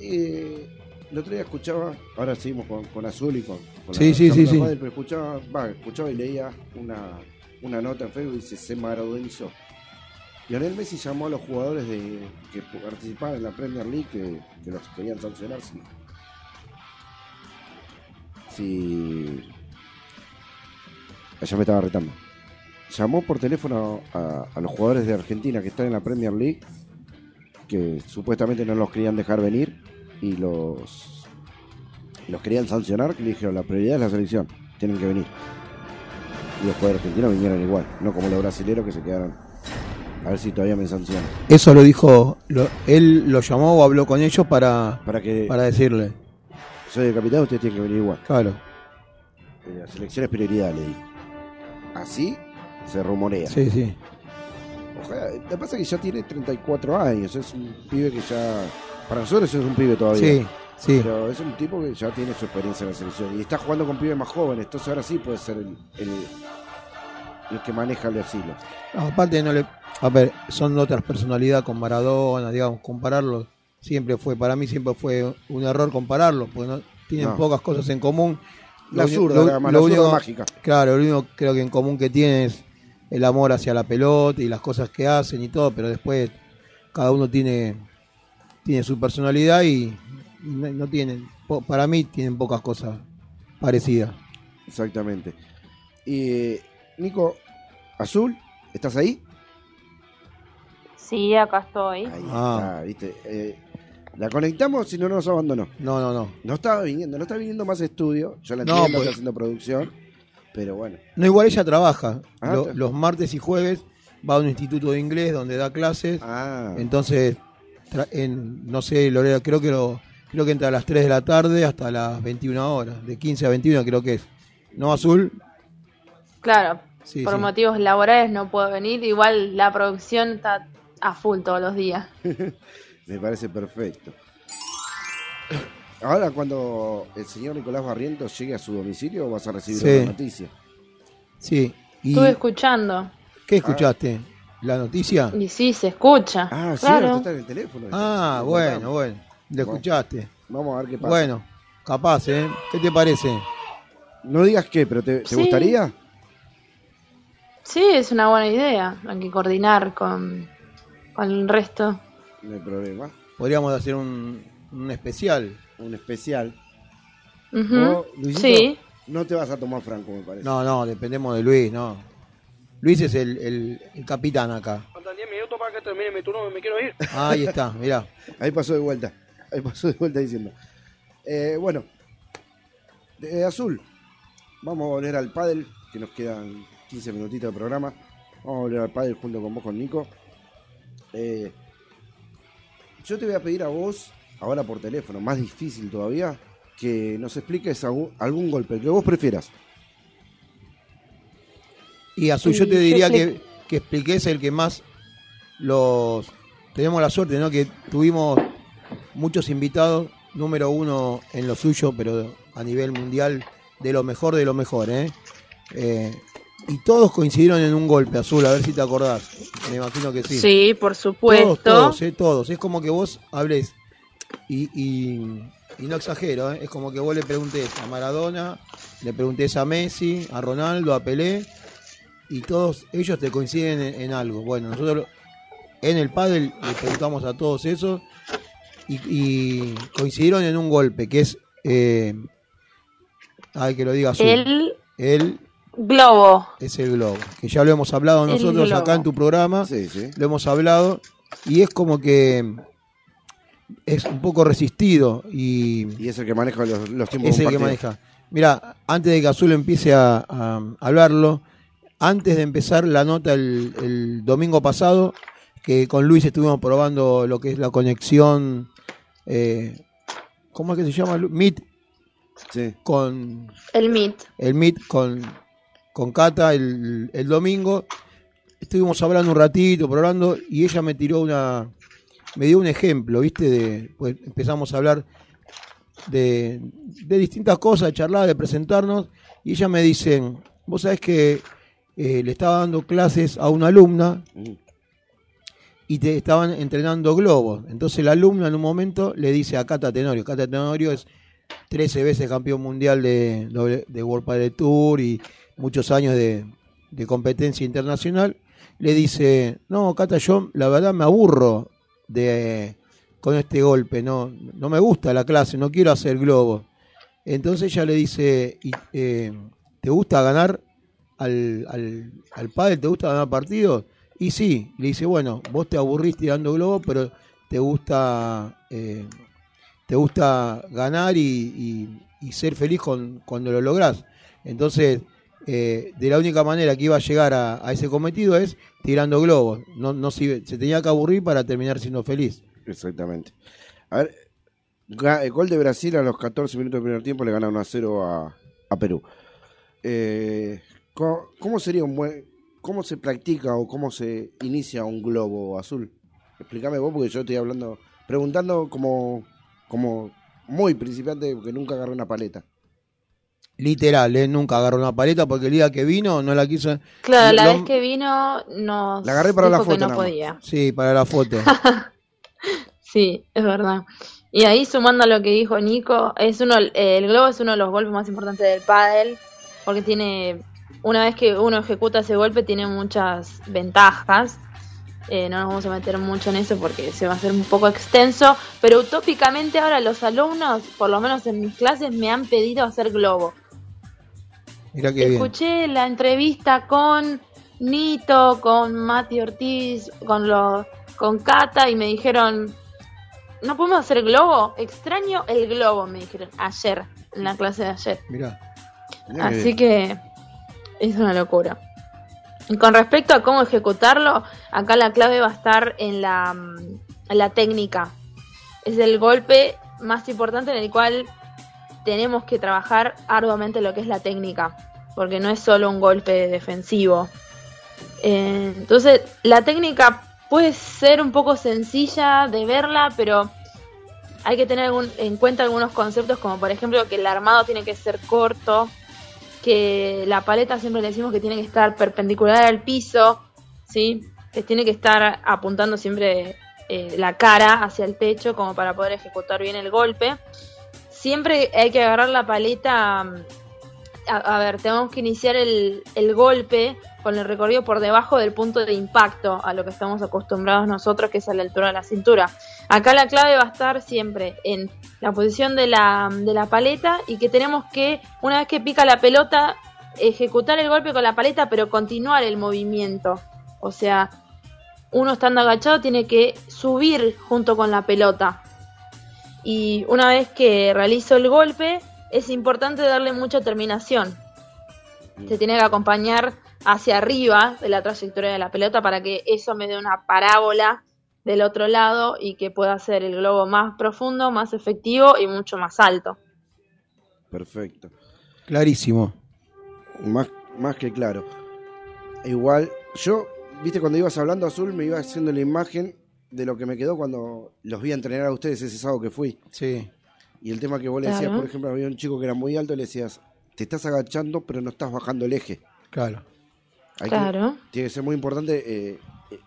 Eh, el otro día escuchaba, ahora seguimos con, con Azul y con, con Sí, sí, sí, sí. Padel, pero escuchaba, va, escuchaba y leía una, una nota en Facebook y dice, se maravilló. Lionel Messi llamó a los jugadores de, que participaban en la Premier League que, los querían sancionar si, si allá me estaba retando. Llamó por teléfono a, a los jugadores de Argentina que están en la Premier League que supuestamente no los querían dejar venir y los los querían sancionar que le dijeron la prioridad es la selección tienen que venir y los jugadores argentinos vinieron igual no como los brasileños que se quedaron a ver si todavía me sancionan Eso lo dijo, lo- él lo llamó o habló con ellos para, para que para decirle. soy el capitán ustedes tienen que venir igual Claro. Eh, la selección es prioridad le dijo así se rumorea Sí, sí. Ojalá, lo que pasa es que ya tiene 34 años, es un pibe que ya. Para nosotros es un pibe todavía. Sí, sí. Pero es un tipo que ya tiene su experiencia en la selección. Y está jugando con pibes más jóvenes, entonces ahora sí puede ser el, el, el que maneja el asilo. No, aparte no le, a ver, son otras personalidades con Maradona, digamos, compararlos siempre fue, para mí siempre fue un error compararlos, porque no, tienen No. pocas cosas en común. La zurda, la zurda mágica. Claro, lo único creo que en común que tienen es el amor hacia la pelota y las cosas que hacen y todo, pero después cada uno tiene, tiene su personalidad y no, no tienen, po- para mí tienen pocas cosas parecidas. Exactamente. Y Nico, Azul, ¿estás ahí? Sí, acá estoy. Ahí Ah. está, ¿viste? Eh, la conectamos y no nos abandonó. No, no, no. No estaba viniendo, no está viniendo más estudio. Yo la No, entiendo, pues- está haciendo producción. Pero bueno. No, igual ella trabaja. Ah, Lo- los martes y jueves va a un instituto de inglés donde da clases. Ah. Entonces, tra- en, no sé horario, creo que lo, creo que entra a las 3 de la tarde hasta las 21 horas. De 15 a 21 creo que es. ¿No, Azul? Claro, Sí, por sí. motivos laborales no puedo venir. Igual la producción está a full todos los días. Me parece perfecto. Ahora, cuando el señor Nicolás Barrientos llegue a su domicilio, vas a recibir Sí. una noticia. Sí. ¿Y Estuve escuchando. qué escuchaste? ¿La noticia? Y sí, se escucha. Ah, sí, claro. está en el teléfono. Ah, bueno, bueno. ¿Lo Vamos. escuchaste? Vamos a ver qué pasa. Bueno, capaz, ¿eh? ¿Qué te parece? No digas qué, pero ¿te, te Sí. gustaría? Sí, es una buena idea. Hay que coordinar con, con el resto. No hay problema. Podríamos hacer un, un especial. Un especial. Vos, Luisito, Sí. No te vas a tomar franco, me parece. No, no, dependemos de Luis, no. Luis es el, el- el capitán acá. Faltan 10 minutos para que termine mi turno, me quiero ir. Ahí está, mirá. Ahí pasó de vuelta. Ahí pasó de vuelta diciendo. Eh, bueno, de azul. Vamos a volver al pádel, que nos quedan 15 minutitos de programa. Vamos a volver al pádel junto con vos, con Nico. Eh, yo te voy a pedir a vos, ahora por teléfono, más difícil todavía, que nos expliques algún, algún golpe, el que vos prefieras. Y Azul, yo te diría que, que expliques el que más los... Tenemos la suerte, ¿no? Que tuvimos muchos invitados, número uno en lo suyo, pero a nivel mundial, de lo mejor de lo mejor, ¿eh? Eh, y todos coincidieron en un golpe, Azul, a ver si te acordás. Me imagino que sí. Sí, por supuesto. Todos, todos, eh, todos. Es como que vos hables y, y, y no exagero, ¿eh? es como que vos le preguntés a Maradona, le preguntés a Messi, a Ronaldo, a Pelé, y todos ellos te coinciden en, en algo. Bueno, nosotros en el pádel le preguntamos a todos esos y, y coincidieron en un golpe, que es, eh, ay, que lo diga Azul. El El globo. es el globo, que ya lo hemos hablado El nosotros globo. acá en tu programa, lo hemos hablado, y es como que es un poco resistido y, Y es el que maneja los, los tiempos es de el un que partido. maneja. Mira, antes de que Azul empiece a, a hablarlo, antes de empezar la nota el, el domingo pasado, que con Luis estuvimos probando lo que es la conexión, eh, ¿cómo es que se llama? Meet, con El Meet. el Meet con, con Cata el, el domingo. Estuvimos hablando un ratito, probando, y ella me tiró una. Me dio un ejemplo, ¿viste? De, pues empezamos a hablar de, de distintas cosas, de charlar, de presentarnos, y ella me dice: Vos sabés que eh, le estaba dando clases a una alumna y te estaban entrenando globos. Entonces la alumna en un momento le dice a Cata Tenorio: Cata Tenorio es 13 veces campeón mundial de, de World Padel Tour y muchos años de, competencia internacional, le dice, no, Cata, yo la verdad me aburro de con este golpe, no, no me gusta la clase, no quiero hacer globo. Entonces ella le dice, "¿Y, eh, ¿te gusta ganar al, al, al pádel? ¿Te gusta ganar partidos? Y sí, le dice, bueno, vos te aburrís tirando globo, pero te gusta... eh, te gusta ganar y ser feliz con, cuando lo lográs. Entonces, eh, de la única manera que iba a llegar a, ese cometido es tirando globos. No, no se, tenía que aburrir para terminar siendo feliz. Exactamente. A ver, el gol de Brasil a los 14 minutos del primer tiempo le gana 1 a 0 a, Perú. Eh, ¿cómo, cómo sería un buen. ¿Cómo se practica o cómo se inicia un globo azul? Explícame vos, porque yo estoy hablando. Preguntando como. como muy principiante, porque nunca agarré una paleta. Literal, ¿eh? nunca agarró una paleta porque el día que vino no la quiso. Claro, la Lo- vez que vino nos La agarré para la dijo que foto no podía. Sí, para la foto. Sí, es verdad. Y ahí sumando a lo que dijo Nico, es uno el globo es uno de los golpes más importantes del pádel porque tiene una vez que uno ejecuta ese golpe tiene muchas ventajas. Eh, no nos vamos a meter mucho en eso porque se va a hacer un poco extenso, pero utópicamente ahora los alumnos, por lo menos en mis clases, me han pedido hacer globo. Mira qué bien. Escuché la entrevista con Nito, con Mati Ortiz, con los, con Cata y me dijeron, ¿no podemos hacer globo? Extraño el globo, me dijeron ayer, en la clase de ayer. Mirá. Así que es una locura. Y con respecto a cómo ejecutarlo, acá la clave va a estar en la, mm, en la técnica. Es el golpe más importante en el cual tenemos que trabajar arduamente lo que es la técnica, porque no es solo un golpe defensivo. Eh, entonces, la técnica puede ser un poco sencilla de verla, pero hay que tener en cuenta algunos conceptos, como por ejemplo que el armado tiene que ser corto, que la paleta siempre le decimos que tiene que estar perpendicular al piso, ¿sí? que tiene que estar apuntando siempre eh, la cara hacia el techo como para poder ejecutar bien el golpe. Siempre hay que agarrar la paleta, mm, a, ver, tenemos que iniciar el, el golpe con el recorrido por debajo del punto de impacto a lo que estamos acostumbrados nosotros, que es a la altura de la cintura. Acá la clave va a estar siempre en la posición de la, de la paleta y que tenemos que, una vez que pica la pelota, ejecutar el golpe con la paleta, pero continuar el movimiento. O sea, uno estando agachado tiene que subir junto con la pelota. Y una vez que realizo el golpe, es importante darle mucha terminación. Se tiene que acompañar hacia arriba de la trayectoria de la pelota para que eso me dé una parábola del otro lado y que pueda hacer el globo más profundo, más efectivo y mucho más alto. Perfecto. Clarísimo. Más, más que claro. Igual, yo, viste, cuando ibas hablando azul, me iba haciendo la imagen de lo que me quedó cuando los vi a entrenar a ustedes ese sábado que fui. Sí. Y el tema que vos le decías, Claro. por ejemplo, había un chico que era muy alto, le decías, te estás agachando, pero no estás bajando el eje. Claro. Hay Claro. Que, tiene que ser muy importante eh,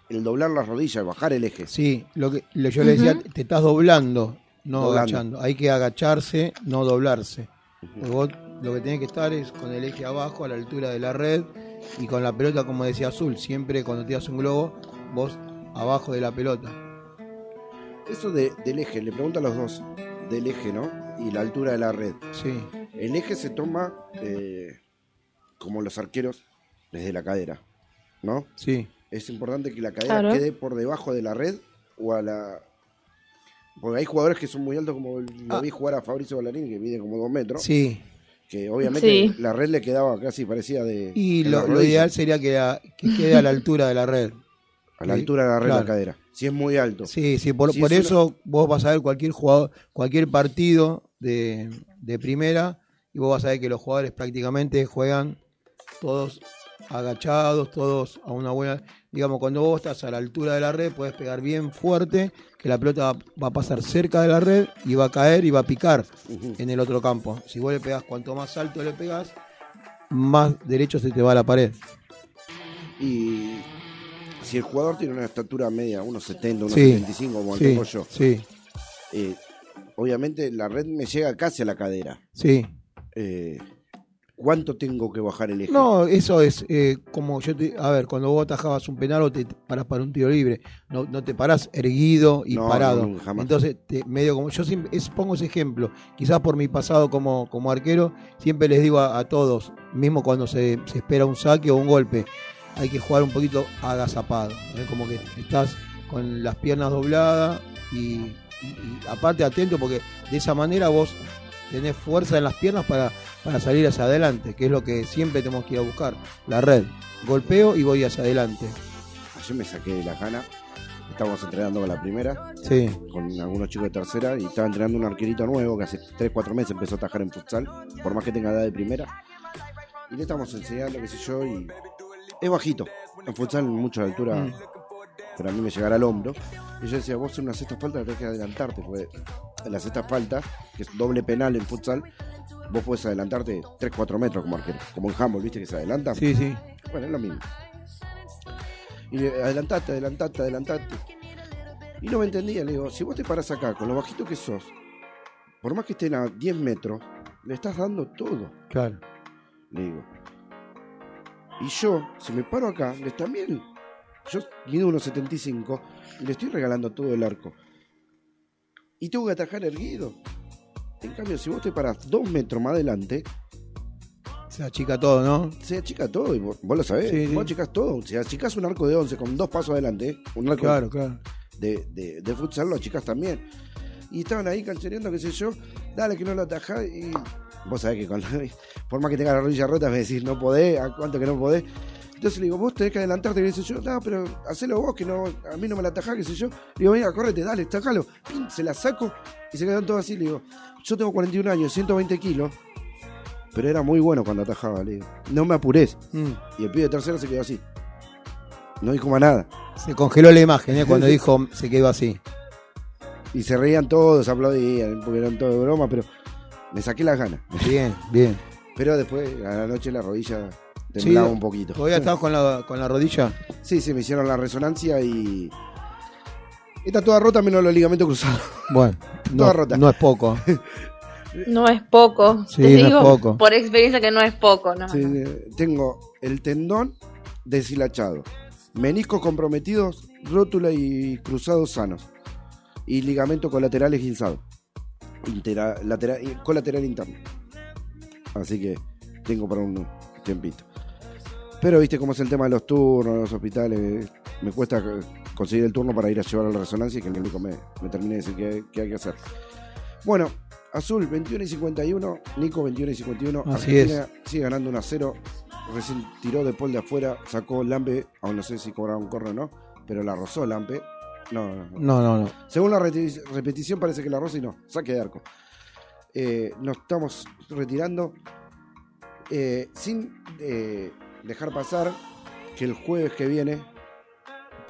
el doblar las rodillas, bajar el eje. Sí, lo que lo- yo le decía, te estás doblando, no Doblando. agachando. Hay que agacharse, no doblarse. Porque vos lo que tenés que estar es con el eje abajo, a la altura de la red, y con la pelota, como decía Azul, siempre cuando tiras un globo, vos abajo de la pelota. Eso de- del eje, le pregunto a los dos, del eje, ¿no? Y la altura de la red. Sí. El eje se toma eh, como los arqueros desde la cadera, ¿no? Sí. Es importante que la cadera Claro. quede por debajo de la red o a la... Porque hay jugadores que son muy altos, como lo vi jugar a Fabricio Ballarini, que mide como dos metros. Ah. Sí. Que obviamente Sí. la red le quedaba casi parecida de... Y lo, ideal sería que, la- que quede a la altura de la red. A la altura de la red Claro. la cadera. Si es muy alto. Sí, sí, por, Si por es eso vos vas a ver cualquier jugador, cualquier partido de, de primera y vos vas a ver que los jugadores prácticamente juegan todos agachados, todos a una buena, digamos, cuando vos estás a la altura de la red puedes pegar bien fuerte, que la pelota va, va a pasar cerca de la red y va a caer y va a picar en el otro campo. Si vos le pegás, cuanto más alto le pegás, más derecho se te va a la pared. Y si el jugador tiene una estatura media, unos 70, unos Sí, 75, como sí, tengo yo, sí. eh, obviamente la red me llega casi a la cadera. Sí. Eh, ¿Cuánto tengo que bajar el eje? No, eso es eh, como yo te. A ver, cuando vos atajabas un penal o te parás para un tiro libre, no, no te parás erguido y No, parado. no, jamás. Entonces, te- medio como. Yo siempre es- pongo ese ejemplo. Quizás por mi pasado como, como arquero, siempre les digo a, a todos, mismo cuando se, se espera un saque o un golpe, hay que jugar un poquito agazapado. ¿eh? Como que estás con las piernas dobladas y, y- y aparte atento, porque de esa manera vos tenés fuerza en las piernas para, para salir hacia adelante, que es lo que siempre tenemos que ir a buscar, la red. Golpeo y voy hacia adelante. Ayer me saqué de la gana. Estábamos entrenando con la primera. Sí. Con algunos chicos de tercera. Y estaba entrenando un arquerito nuevo que hace 3-4 meses empezó a atajar en futsal. Por más que tenga edad de primera. Y le estamos enseñando, qué sé yo. Y es bajito. En futsal, mucho de altura. Mm. Pero a mí me llegará al hombro. Y yo decía, vos en una sexta falta tenés que adelantarte. Porque en la sexta falta, que es doble penal en futsal, vos podés adelantarte 3-4 metros como arquero. Como en handball, ¿viste? Que se adelanta. Sí, sí. Bueno, es lo mismo. Y adelantate, adelantate, adelantate. Y no me entendía, le digo, si vos te parás acá con lo bajito que sos, por más que estén a 10 metros, le estás dando todo, Claro. le digo. Y yo, si me paro acá, les también, yo mido unos 75 y le estoy regalando todo el arco. Y tengo que atajar erguido. En cambio, si vos te parás dos metros más adelante, Se achica todo, ¿no? se achica todo, y vos, vos lo sabés, Sí, sí. vos achicás todo. Si achicás un arco de 11 con dos pasos adelante, un arco Claro, claro. De, de, de futsal lo achicás también. Y estaban ahí canchereando, qué sé yo, dale que no lo atajás, y vos sabés que con la- por más que tengas la rodilla rota me decís, no podés, ¿a cuánto que no podés? Entonces le digo, vos tenés que adelantarte, qué sé yo, no, pero hacelo vos, que no, a mí no me la atajás, qué sé yo. Le digo, venga, correte, dale, tajalo. Se la saco y se quedan todos así. Le digo, yo tengo 41 años, 120 kilos, pero era muy bueno cuando atajaba, le digo, no me apures. Mm. Y el pibe de tercero se quedó así. No dijo más nada. Se congeló la imagen ¿eh? cuando dijo se quedó así. Y se reían todos, aplaudían, porque eran todo de broma, pero me saqué las ganas. Bien, bien. Pero después, a la noche, la rodilla temblaba un poquito. ¿Todavía estabas con la, con la rodilla? Sí, sí, me hicieron la resonancia y. Está toda rota menos los ligamentos cruzados. Bueno, Toda no, rota. no es poco. No es poco. Sí, Te no es digo poco. por experiencia que no es poco, ¿no? Sí, tengo el tendón deshilachado, meniscos comprometidos, rótula y cruzados sanos, y ligamento colateral esguinzado, Intera- lateral, y- colateral interno. Así que tengo para un tiempito. Pero viste cómo es el tema de los turnos, los hospitales. Me cuesta eh, conseguir el turno para ir a llevar a la resonancia y que el médico me, me termine de decir qué, qué hay que hacer. Bueno, Azul 21 y 51, Nico 21 y 51. Así Argentina sigue ganando 1 a 0. Recién tiró de Paul de afuera, sacó Lampe, aún no sé si cobraron corre o no, pero la rozó Lampe. No, no, no. No, no, no. Según la repetición parece que la rosa y no, saque de arco. Eh, nos estamos retirando eh, sin eh, dejar pasar que el jueves que viene,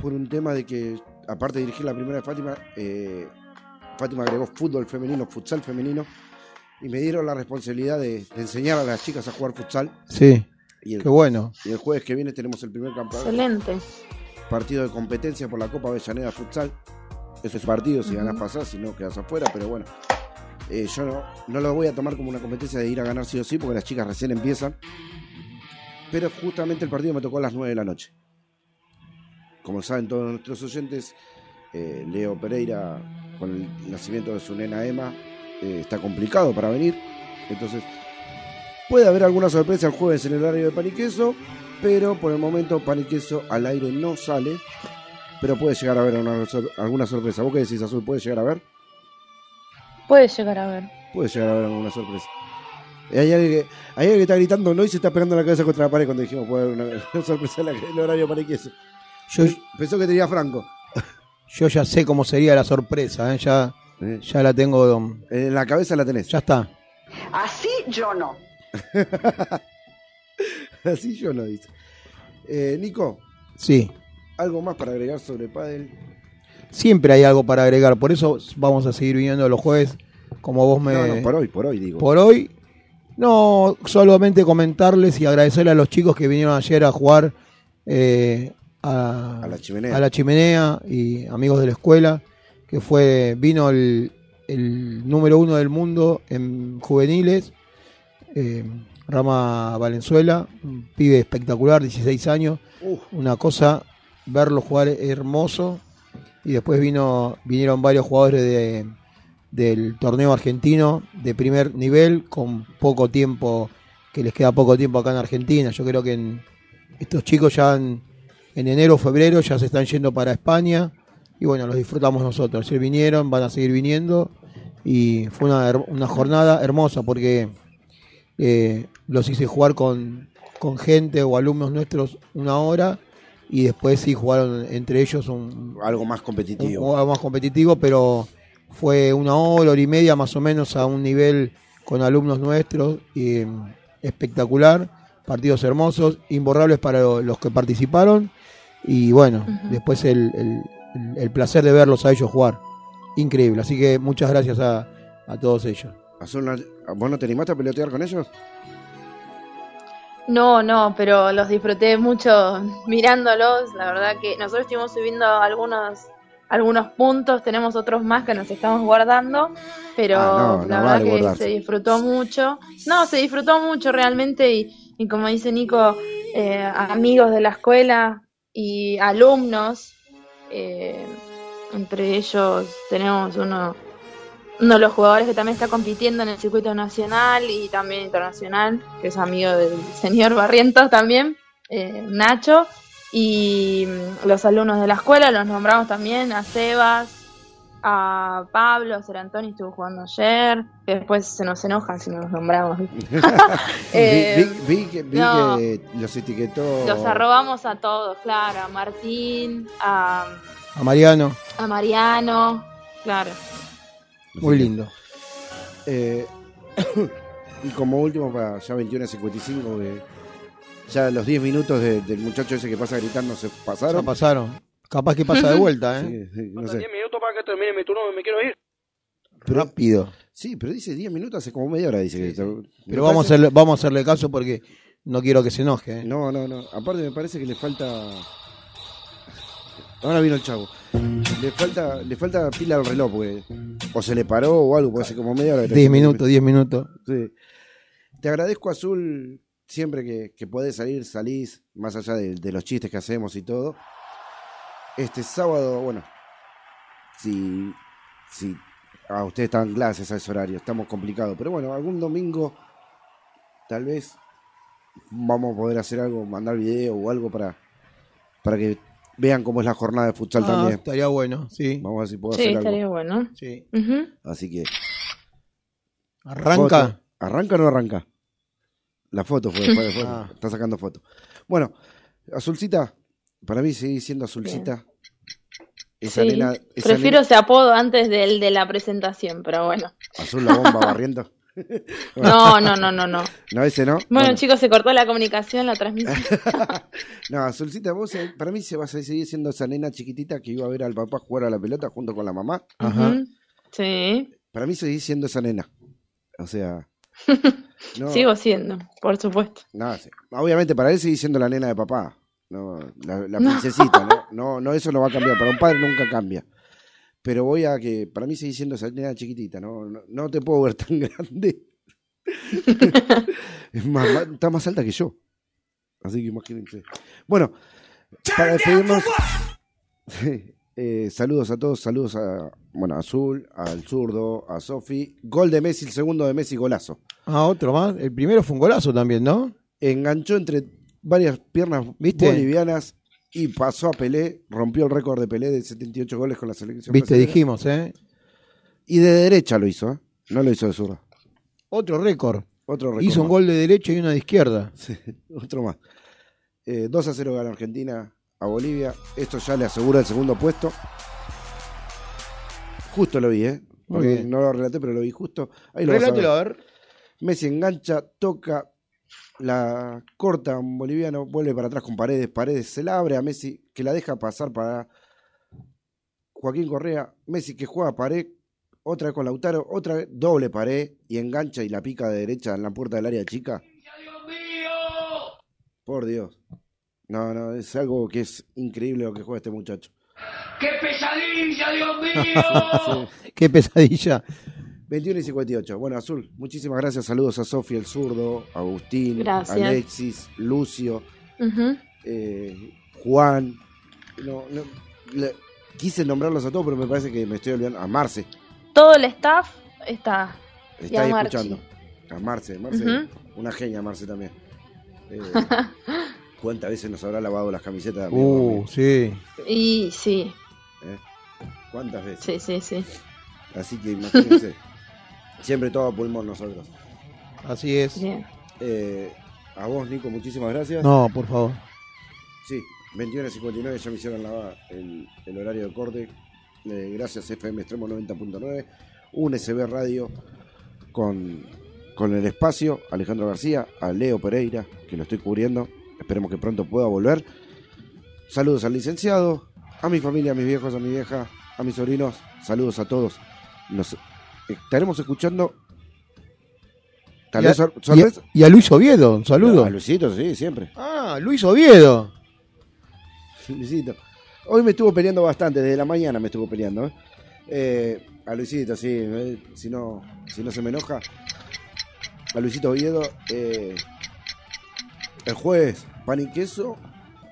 por un tema de que, aparte de dirigir la primera de Fátima, eh, Fátima agregó fútbol femenino, futsal femenino, y me dieron la responsabilidad de, de enseñar a las chicas a jugar futsal. Sí. Y el, Qué bueno. Y el jueves que viene tenemos el primer campeonato Excelente. Partido de competencia por la Copa Avellaneda Futsal. Ese partido, si Ujú. ganas pasás, si no quedas afuera, pero bueno. Eh, yo no, no lo voy a tomar como una competencia de ir a ganar sí o sí, porque las chicas recién empiezan. Pero justamente el partido me tocó a las 9 de la noche. Como saben todos nuestros oyentes, eh, Leo Pereira, con el nacimiento de su nena Emma, eh, está complicado para venir. Entonces, puede haber alguna sorpresa el jueves en el horario de Paniqueso, pero por el momento Paniqueso al aire no sale. Pero puede llegar a haber una sor- alguna sorpresa. ¿Vos qué decís, Azul? ¿Puede llegar a ver? Puede llegar a ver. Puede llegar a haber alguna sorpresa. Hay alguien, que, hay alguien que está gritando no y se está pegando la cabeza contra la pared cuando dijimos puede haber una, una sorpresa en la- en el horario Paniqueso. Yo, Pensó que tenía Franco. yo ya sé cómo sería la sorpresa, ¿eh? ya, ya la tengo. En la cabeza la tenés. Ya está. Así yo no. Así yo lo dice. Eh, Nico, Sí. ¿algo más para agregar sobre Padel? Siempre hay algo para agregar, por eso vamos a seguir viniendo los jueves, como vos me... No, no, por hoy, por hoy digo. Por hoy, no, solamente comentarles y agradecerle a los chicos que vinieron ayer a jugar eh, a, A la chimenea. a la chimenea y amigos de la escuela, que fue, vino el, el número uno del mundo en juveniles, eh, Rama Valenzuela, un pibe espectacular, 16 años, una cosa, verlo jugar hermoso, y después vino, vinieron varios jugadores de, del torneo argentino de primer nivel con poco tiempo, que les queda poco tiempo acá en Argentina. Yo creo que en, estos chicos ya en, en enero o febrero ya se están yendo para España. Y bueno, los disfrutamos nosotros. Ayer vinieron, van a seguir viniendo. Y fue una, una jornada hermosa porque eh, los hice jugar con, con gente o alumnos nuestros una hora y después sí jugaron entre ellos un, Algo más competitivo. un- algo más competitivo, pero fue una hora, hora y media más o menos a un nivel con alumnos nuestros y, espectacular, partidos hermosos, imborrables para lo- los que participaron y bueno, después el, el- el- el placer de verlos a ellos jugar, increíble, así que muchas gracias a, a todos ellos. Azul, ¿no- ¿Vos no te animaste a pelotear con ellos? No, no, pero los disfruté mucho mirándolos. La verdad que nosotros estuvimos subiendo algunos algunos puntos, tenemos otros más que nos estamos guardando, pero Ah, no, la no verdad vale que guardarse. se disfrutó mucho. No, se disfrutó mucho realmente y, y como dice Nico, eh, amigos de la escuela y alumnos, eh, entre ellos tenemos uno uno de los jugadores que también está compitiendo en el circuito nacional y también internacional, que es amigo del señor Barrientos también, eh, Nacho, y mm, los alumnos de la escuela los nombramos también a Sebas, a Pablo, a Ser Antonio estuvo jugando ayer, que después se nos enojan si no los nombramos. Eh, vi, vi- vi que, vi no. que los etiquetó. Los arrobamos a todos, claro, a Martín, a, A Mariano, a Mariano, claro. Muy lindo. Eh, y como último, para ya 21 a 55, que ya los 10 minutos de- del muchacho ese que pasa gritando se pasaron. Ya pasaron. Capaz que pasa de vuelta, ¿eh? Sí, sí, no sé. 10 minutos para que termine mi turno, me quiero ir. Rápido. Sí, pero dice 10 minutos, hace como media hora dice que está- me Pero vamos a, hacerle, vamos a hacerle caso porque no quiero que se enoje. ¿eh? No, no, no. Aparte me parece que le falta. Ahora vino el chavo. Le falta, le falta pila al reloj, porque o se le paró o algo, puede ser como media hora. que está 10 haciendo- minutos, 10 minutos. Sí. Te agradezco, Azul, siempre que, que podés salir, salís, más allá de, de los chistes que hacemos y todo. Este sábado, bueno, si, si a ustedes están clases a ese horario, estamos complicados, pero bueno, algún domingo tal vez vamos a poder hacer algo, mandar video o algo para, para que vean cómo es la jornada de futsal Ah, también. estaría bueno, sí. Vamos a ver si puedo Sí, hacer algo. estaría bueno. Sí. Así que. ¿Arranca? ¿Arranca o no arranca? La foto fue, fue- fue- Ah. está sacando foto. Bueno, Azulcita, para mí sigue siendo Azulcita. Esa Sí, nena, esa prefiero nena- ese apodo antes del de la presentación, pero bueno. Azul la bomba barriendo. No, no, no, no, no. No, ese no. Bueno, chicos, se cortó la comunicación, la transmisión. No, Solcita, vos eh, para mí se vas a seguir siendo esa nena chiquitita que iba a ver al papá jugar a la pelota junto con la mamá. Ujú. Sí, Para mí seguís siendo esa nena. O sea. No, sigo siendo, por supuesto. no, sí. Obviamente para él seguís siendo la nena de papá. No, la, princesita, ¿no? ¿no? No, eso no va a cambiar. Para un padre nunca cambia. Pero voy a que para mí seguís siendo esa nena chiquitita, ¿no? No, no te puedo ver tan grande. es más, más- está más alta que yo. Así que imagínense. Bueno, para despedirnos, eh, saludos a todos, saludos a, bueno, a Azul, al zurdo, a Sofi. Gol de Messi, el segundo de Messi, golazo. Ah, otro más. El primero fue un golazo también, ¿no? Enganchó entre varias piernas ¿Viste? bolivianas y pasó a Pelé, rompió el récord de Pelé de 78 goles con la selección. Viste, brasileña. dijimos, ¿eh? Y de derecha lo hizo, ¿eh? No lo hizo de zurda. Otro récord. Otro récord Hizo un gol de derecha y uno de izquierda. Sí, otro más. Eh, 2 a 0 gana Argentina a Bolivia. Esto ya le asegura el segundo puesto. Justo lo vi, ¿eh? Muy Porque bien. No lo relaté, pero lo vi justo. Ahí lo Relátelo, a ver. Messi engancha, toca, la corta un boliviano, vuelve para atrás con paredes. Paredes se la abre a Messi, que la deja pasar para Joaquín Correa. Messi que juega a pared, otra vez con Lautaro, otra vez doble pared y engancha y la pica de derecha en la puerta del área chica. Por Dios. No, no, es algo que es increíble lo que juega este muchacho. ¡Qué pesadilla, Dios mío! Sí. Qué pesadilla. 21 y 58. Bueno, Azul, muchísimas gracias. Saludos a Sofía el Zurdo, Agustín, Gracias. Alexis, Lucio, eh, Juan. No, no, le- quise nombrarlos a todos, pero me parece que me estoy olvidando. A Marce, Todo el staff está. Está ahí escuchando. A Marce, Marce, una genia Marce también. Eh, ¿Cuántas veces nos habrá lavado las camisetas de amigo Uh, amigo? sí. Y sí, ¿Eh? ¿Cuántas veces? sí, sí, sí. Así que imagínense. Siempre todo a pulmón nosotros. Así es. Bien. Eh, a vos, Nico, muchísimas gracias. No, por favor. Sí, 21 a 59 ya me hicieron la- el, el horario de corte. Eh, gracias FM Extremo 90.9. Un SB Radio con, con el espacio. Alejandro García, a Leo Pereira, que lo estoy cubriendo. Esperemos que pronto pueda volver. Saludos al licenciado, a mi familia, a mis viejos, a mi vieja, a mis sobrinos. Saludos a todos. Nos estaremos escuchando. Tal Y a- vez sor- y a- sorpresa. y a Luis Oviedo, un saludo. A Luisito, sí, siempre. Ah, Luis Oviedo. Luisito. Hoy me estuvo peleando bastante, desde la mañana me estuvo peleando. ¿eh? Eh, a Luisito, sí, eh, si, no, si no se me enoja. A Luisito Oviedo, eh, el jueves, pan y queso.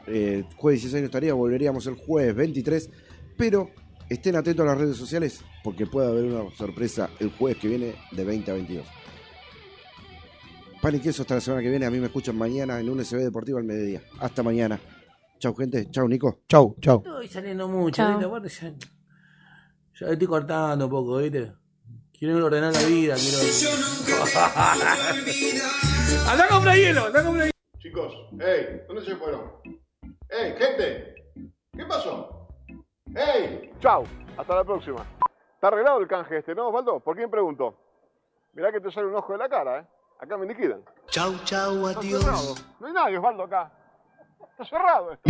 Jueves 16 no estaría, volveríamos el jueves 23. Pero estén atentos a las redes sociales porque puede haber una sorpresa el jueves que viene de 20 a 22. Pan y queso hasta la semana que viene. A mí me escuchan mañana en un SB Deportivo al mediodía. Hasta mañana. Chau, gente. Chau, Nico. Chau, chau. Estoy saliendo mucho, ya, ya estoy cortando un poco, ¿viste? Quiero ordenar la vida, quiero... ¡Anda a comprar hielo! ¡Anda a comprar hielo! Chicos, hey, ¿dónde se fueron? Hey, gente, ¿qué pasó? Hey. Chau, hasta la próxima. Está arreglado el canje este, ¿no, Osvaldo? ¿Por quién pregunto? Mirá que te sale un ojo de la cara, ¿eh? Acá me liquidan. Chau, chau, Está adiós. cerrado. No hay nadie, Osvaldo, acá. Está cerrado esto.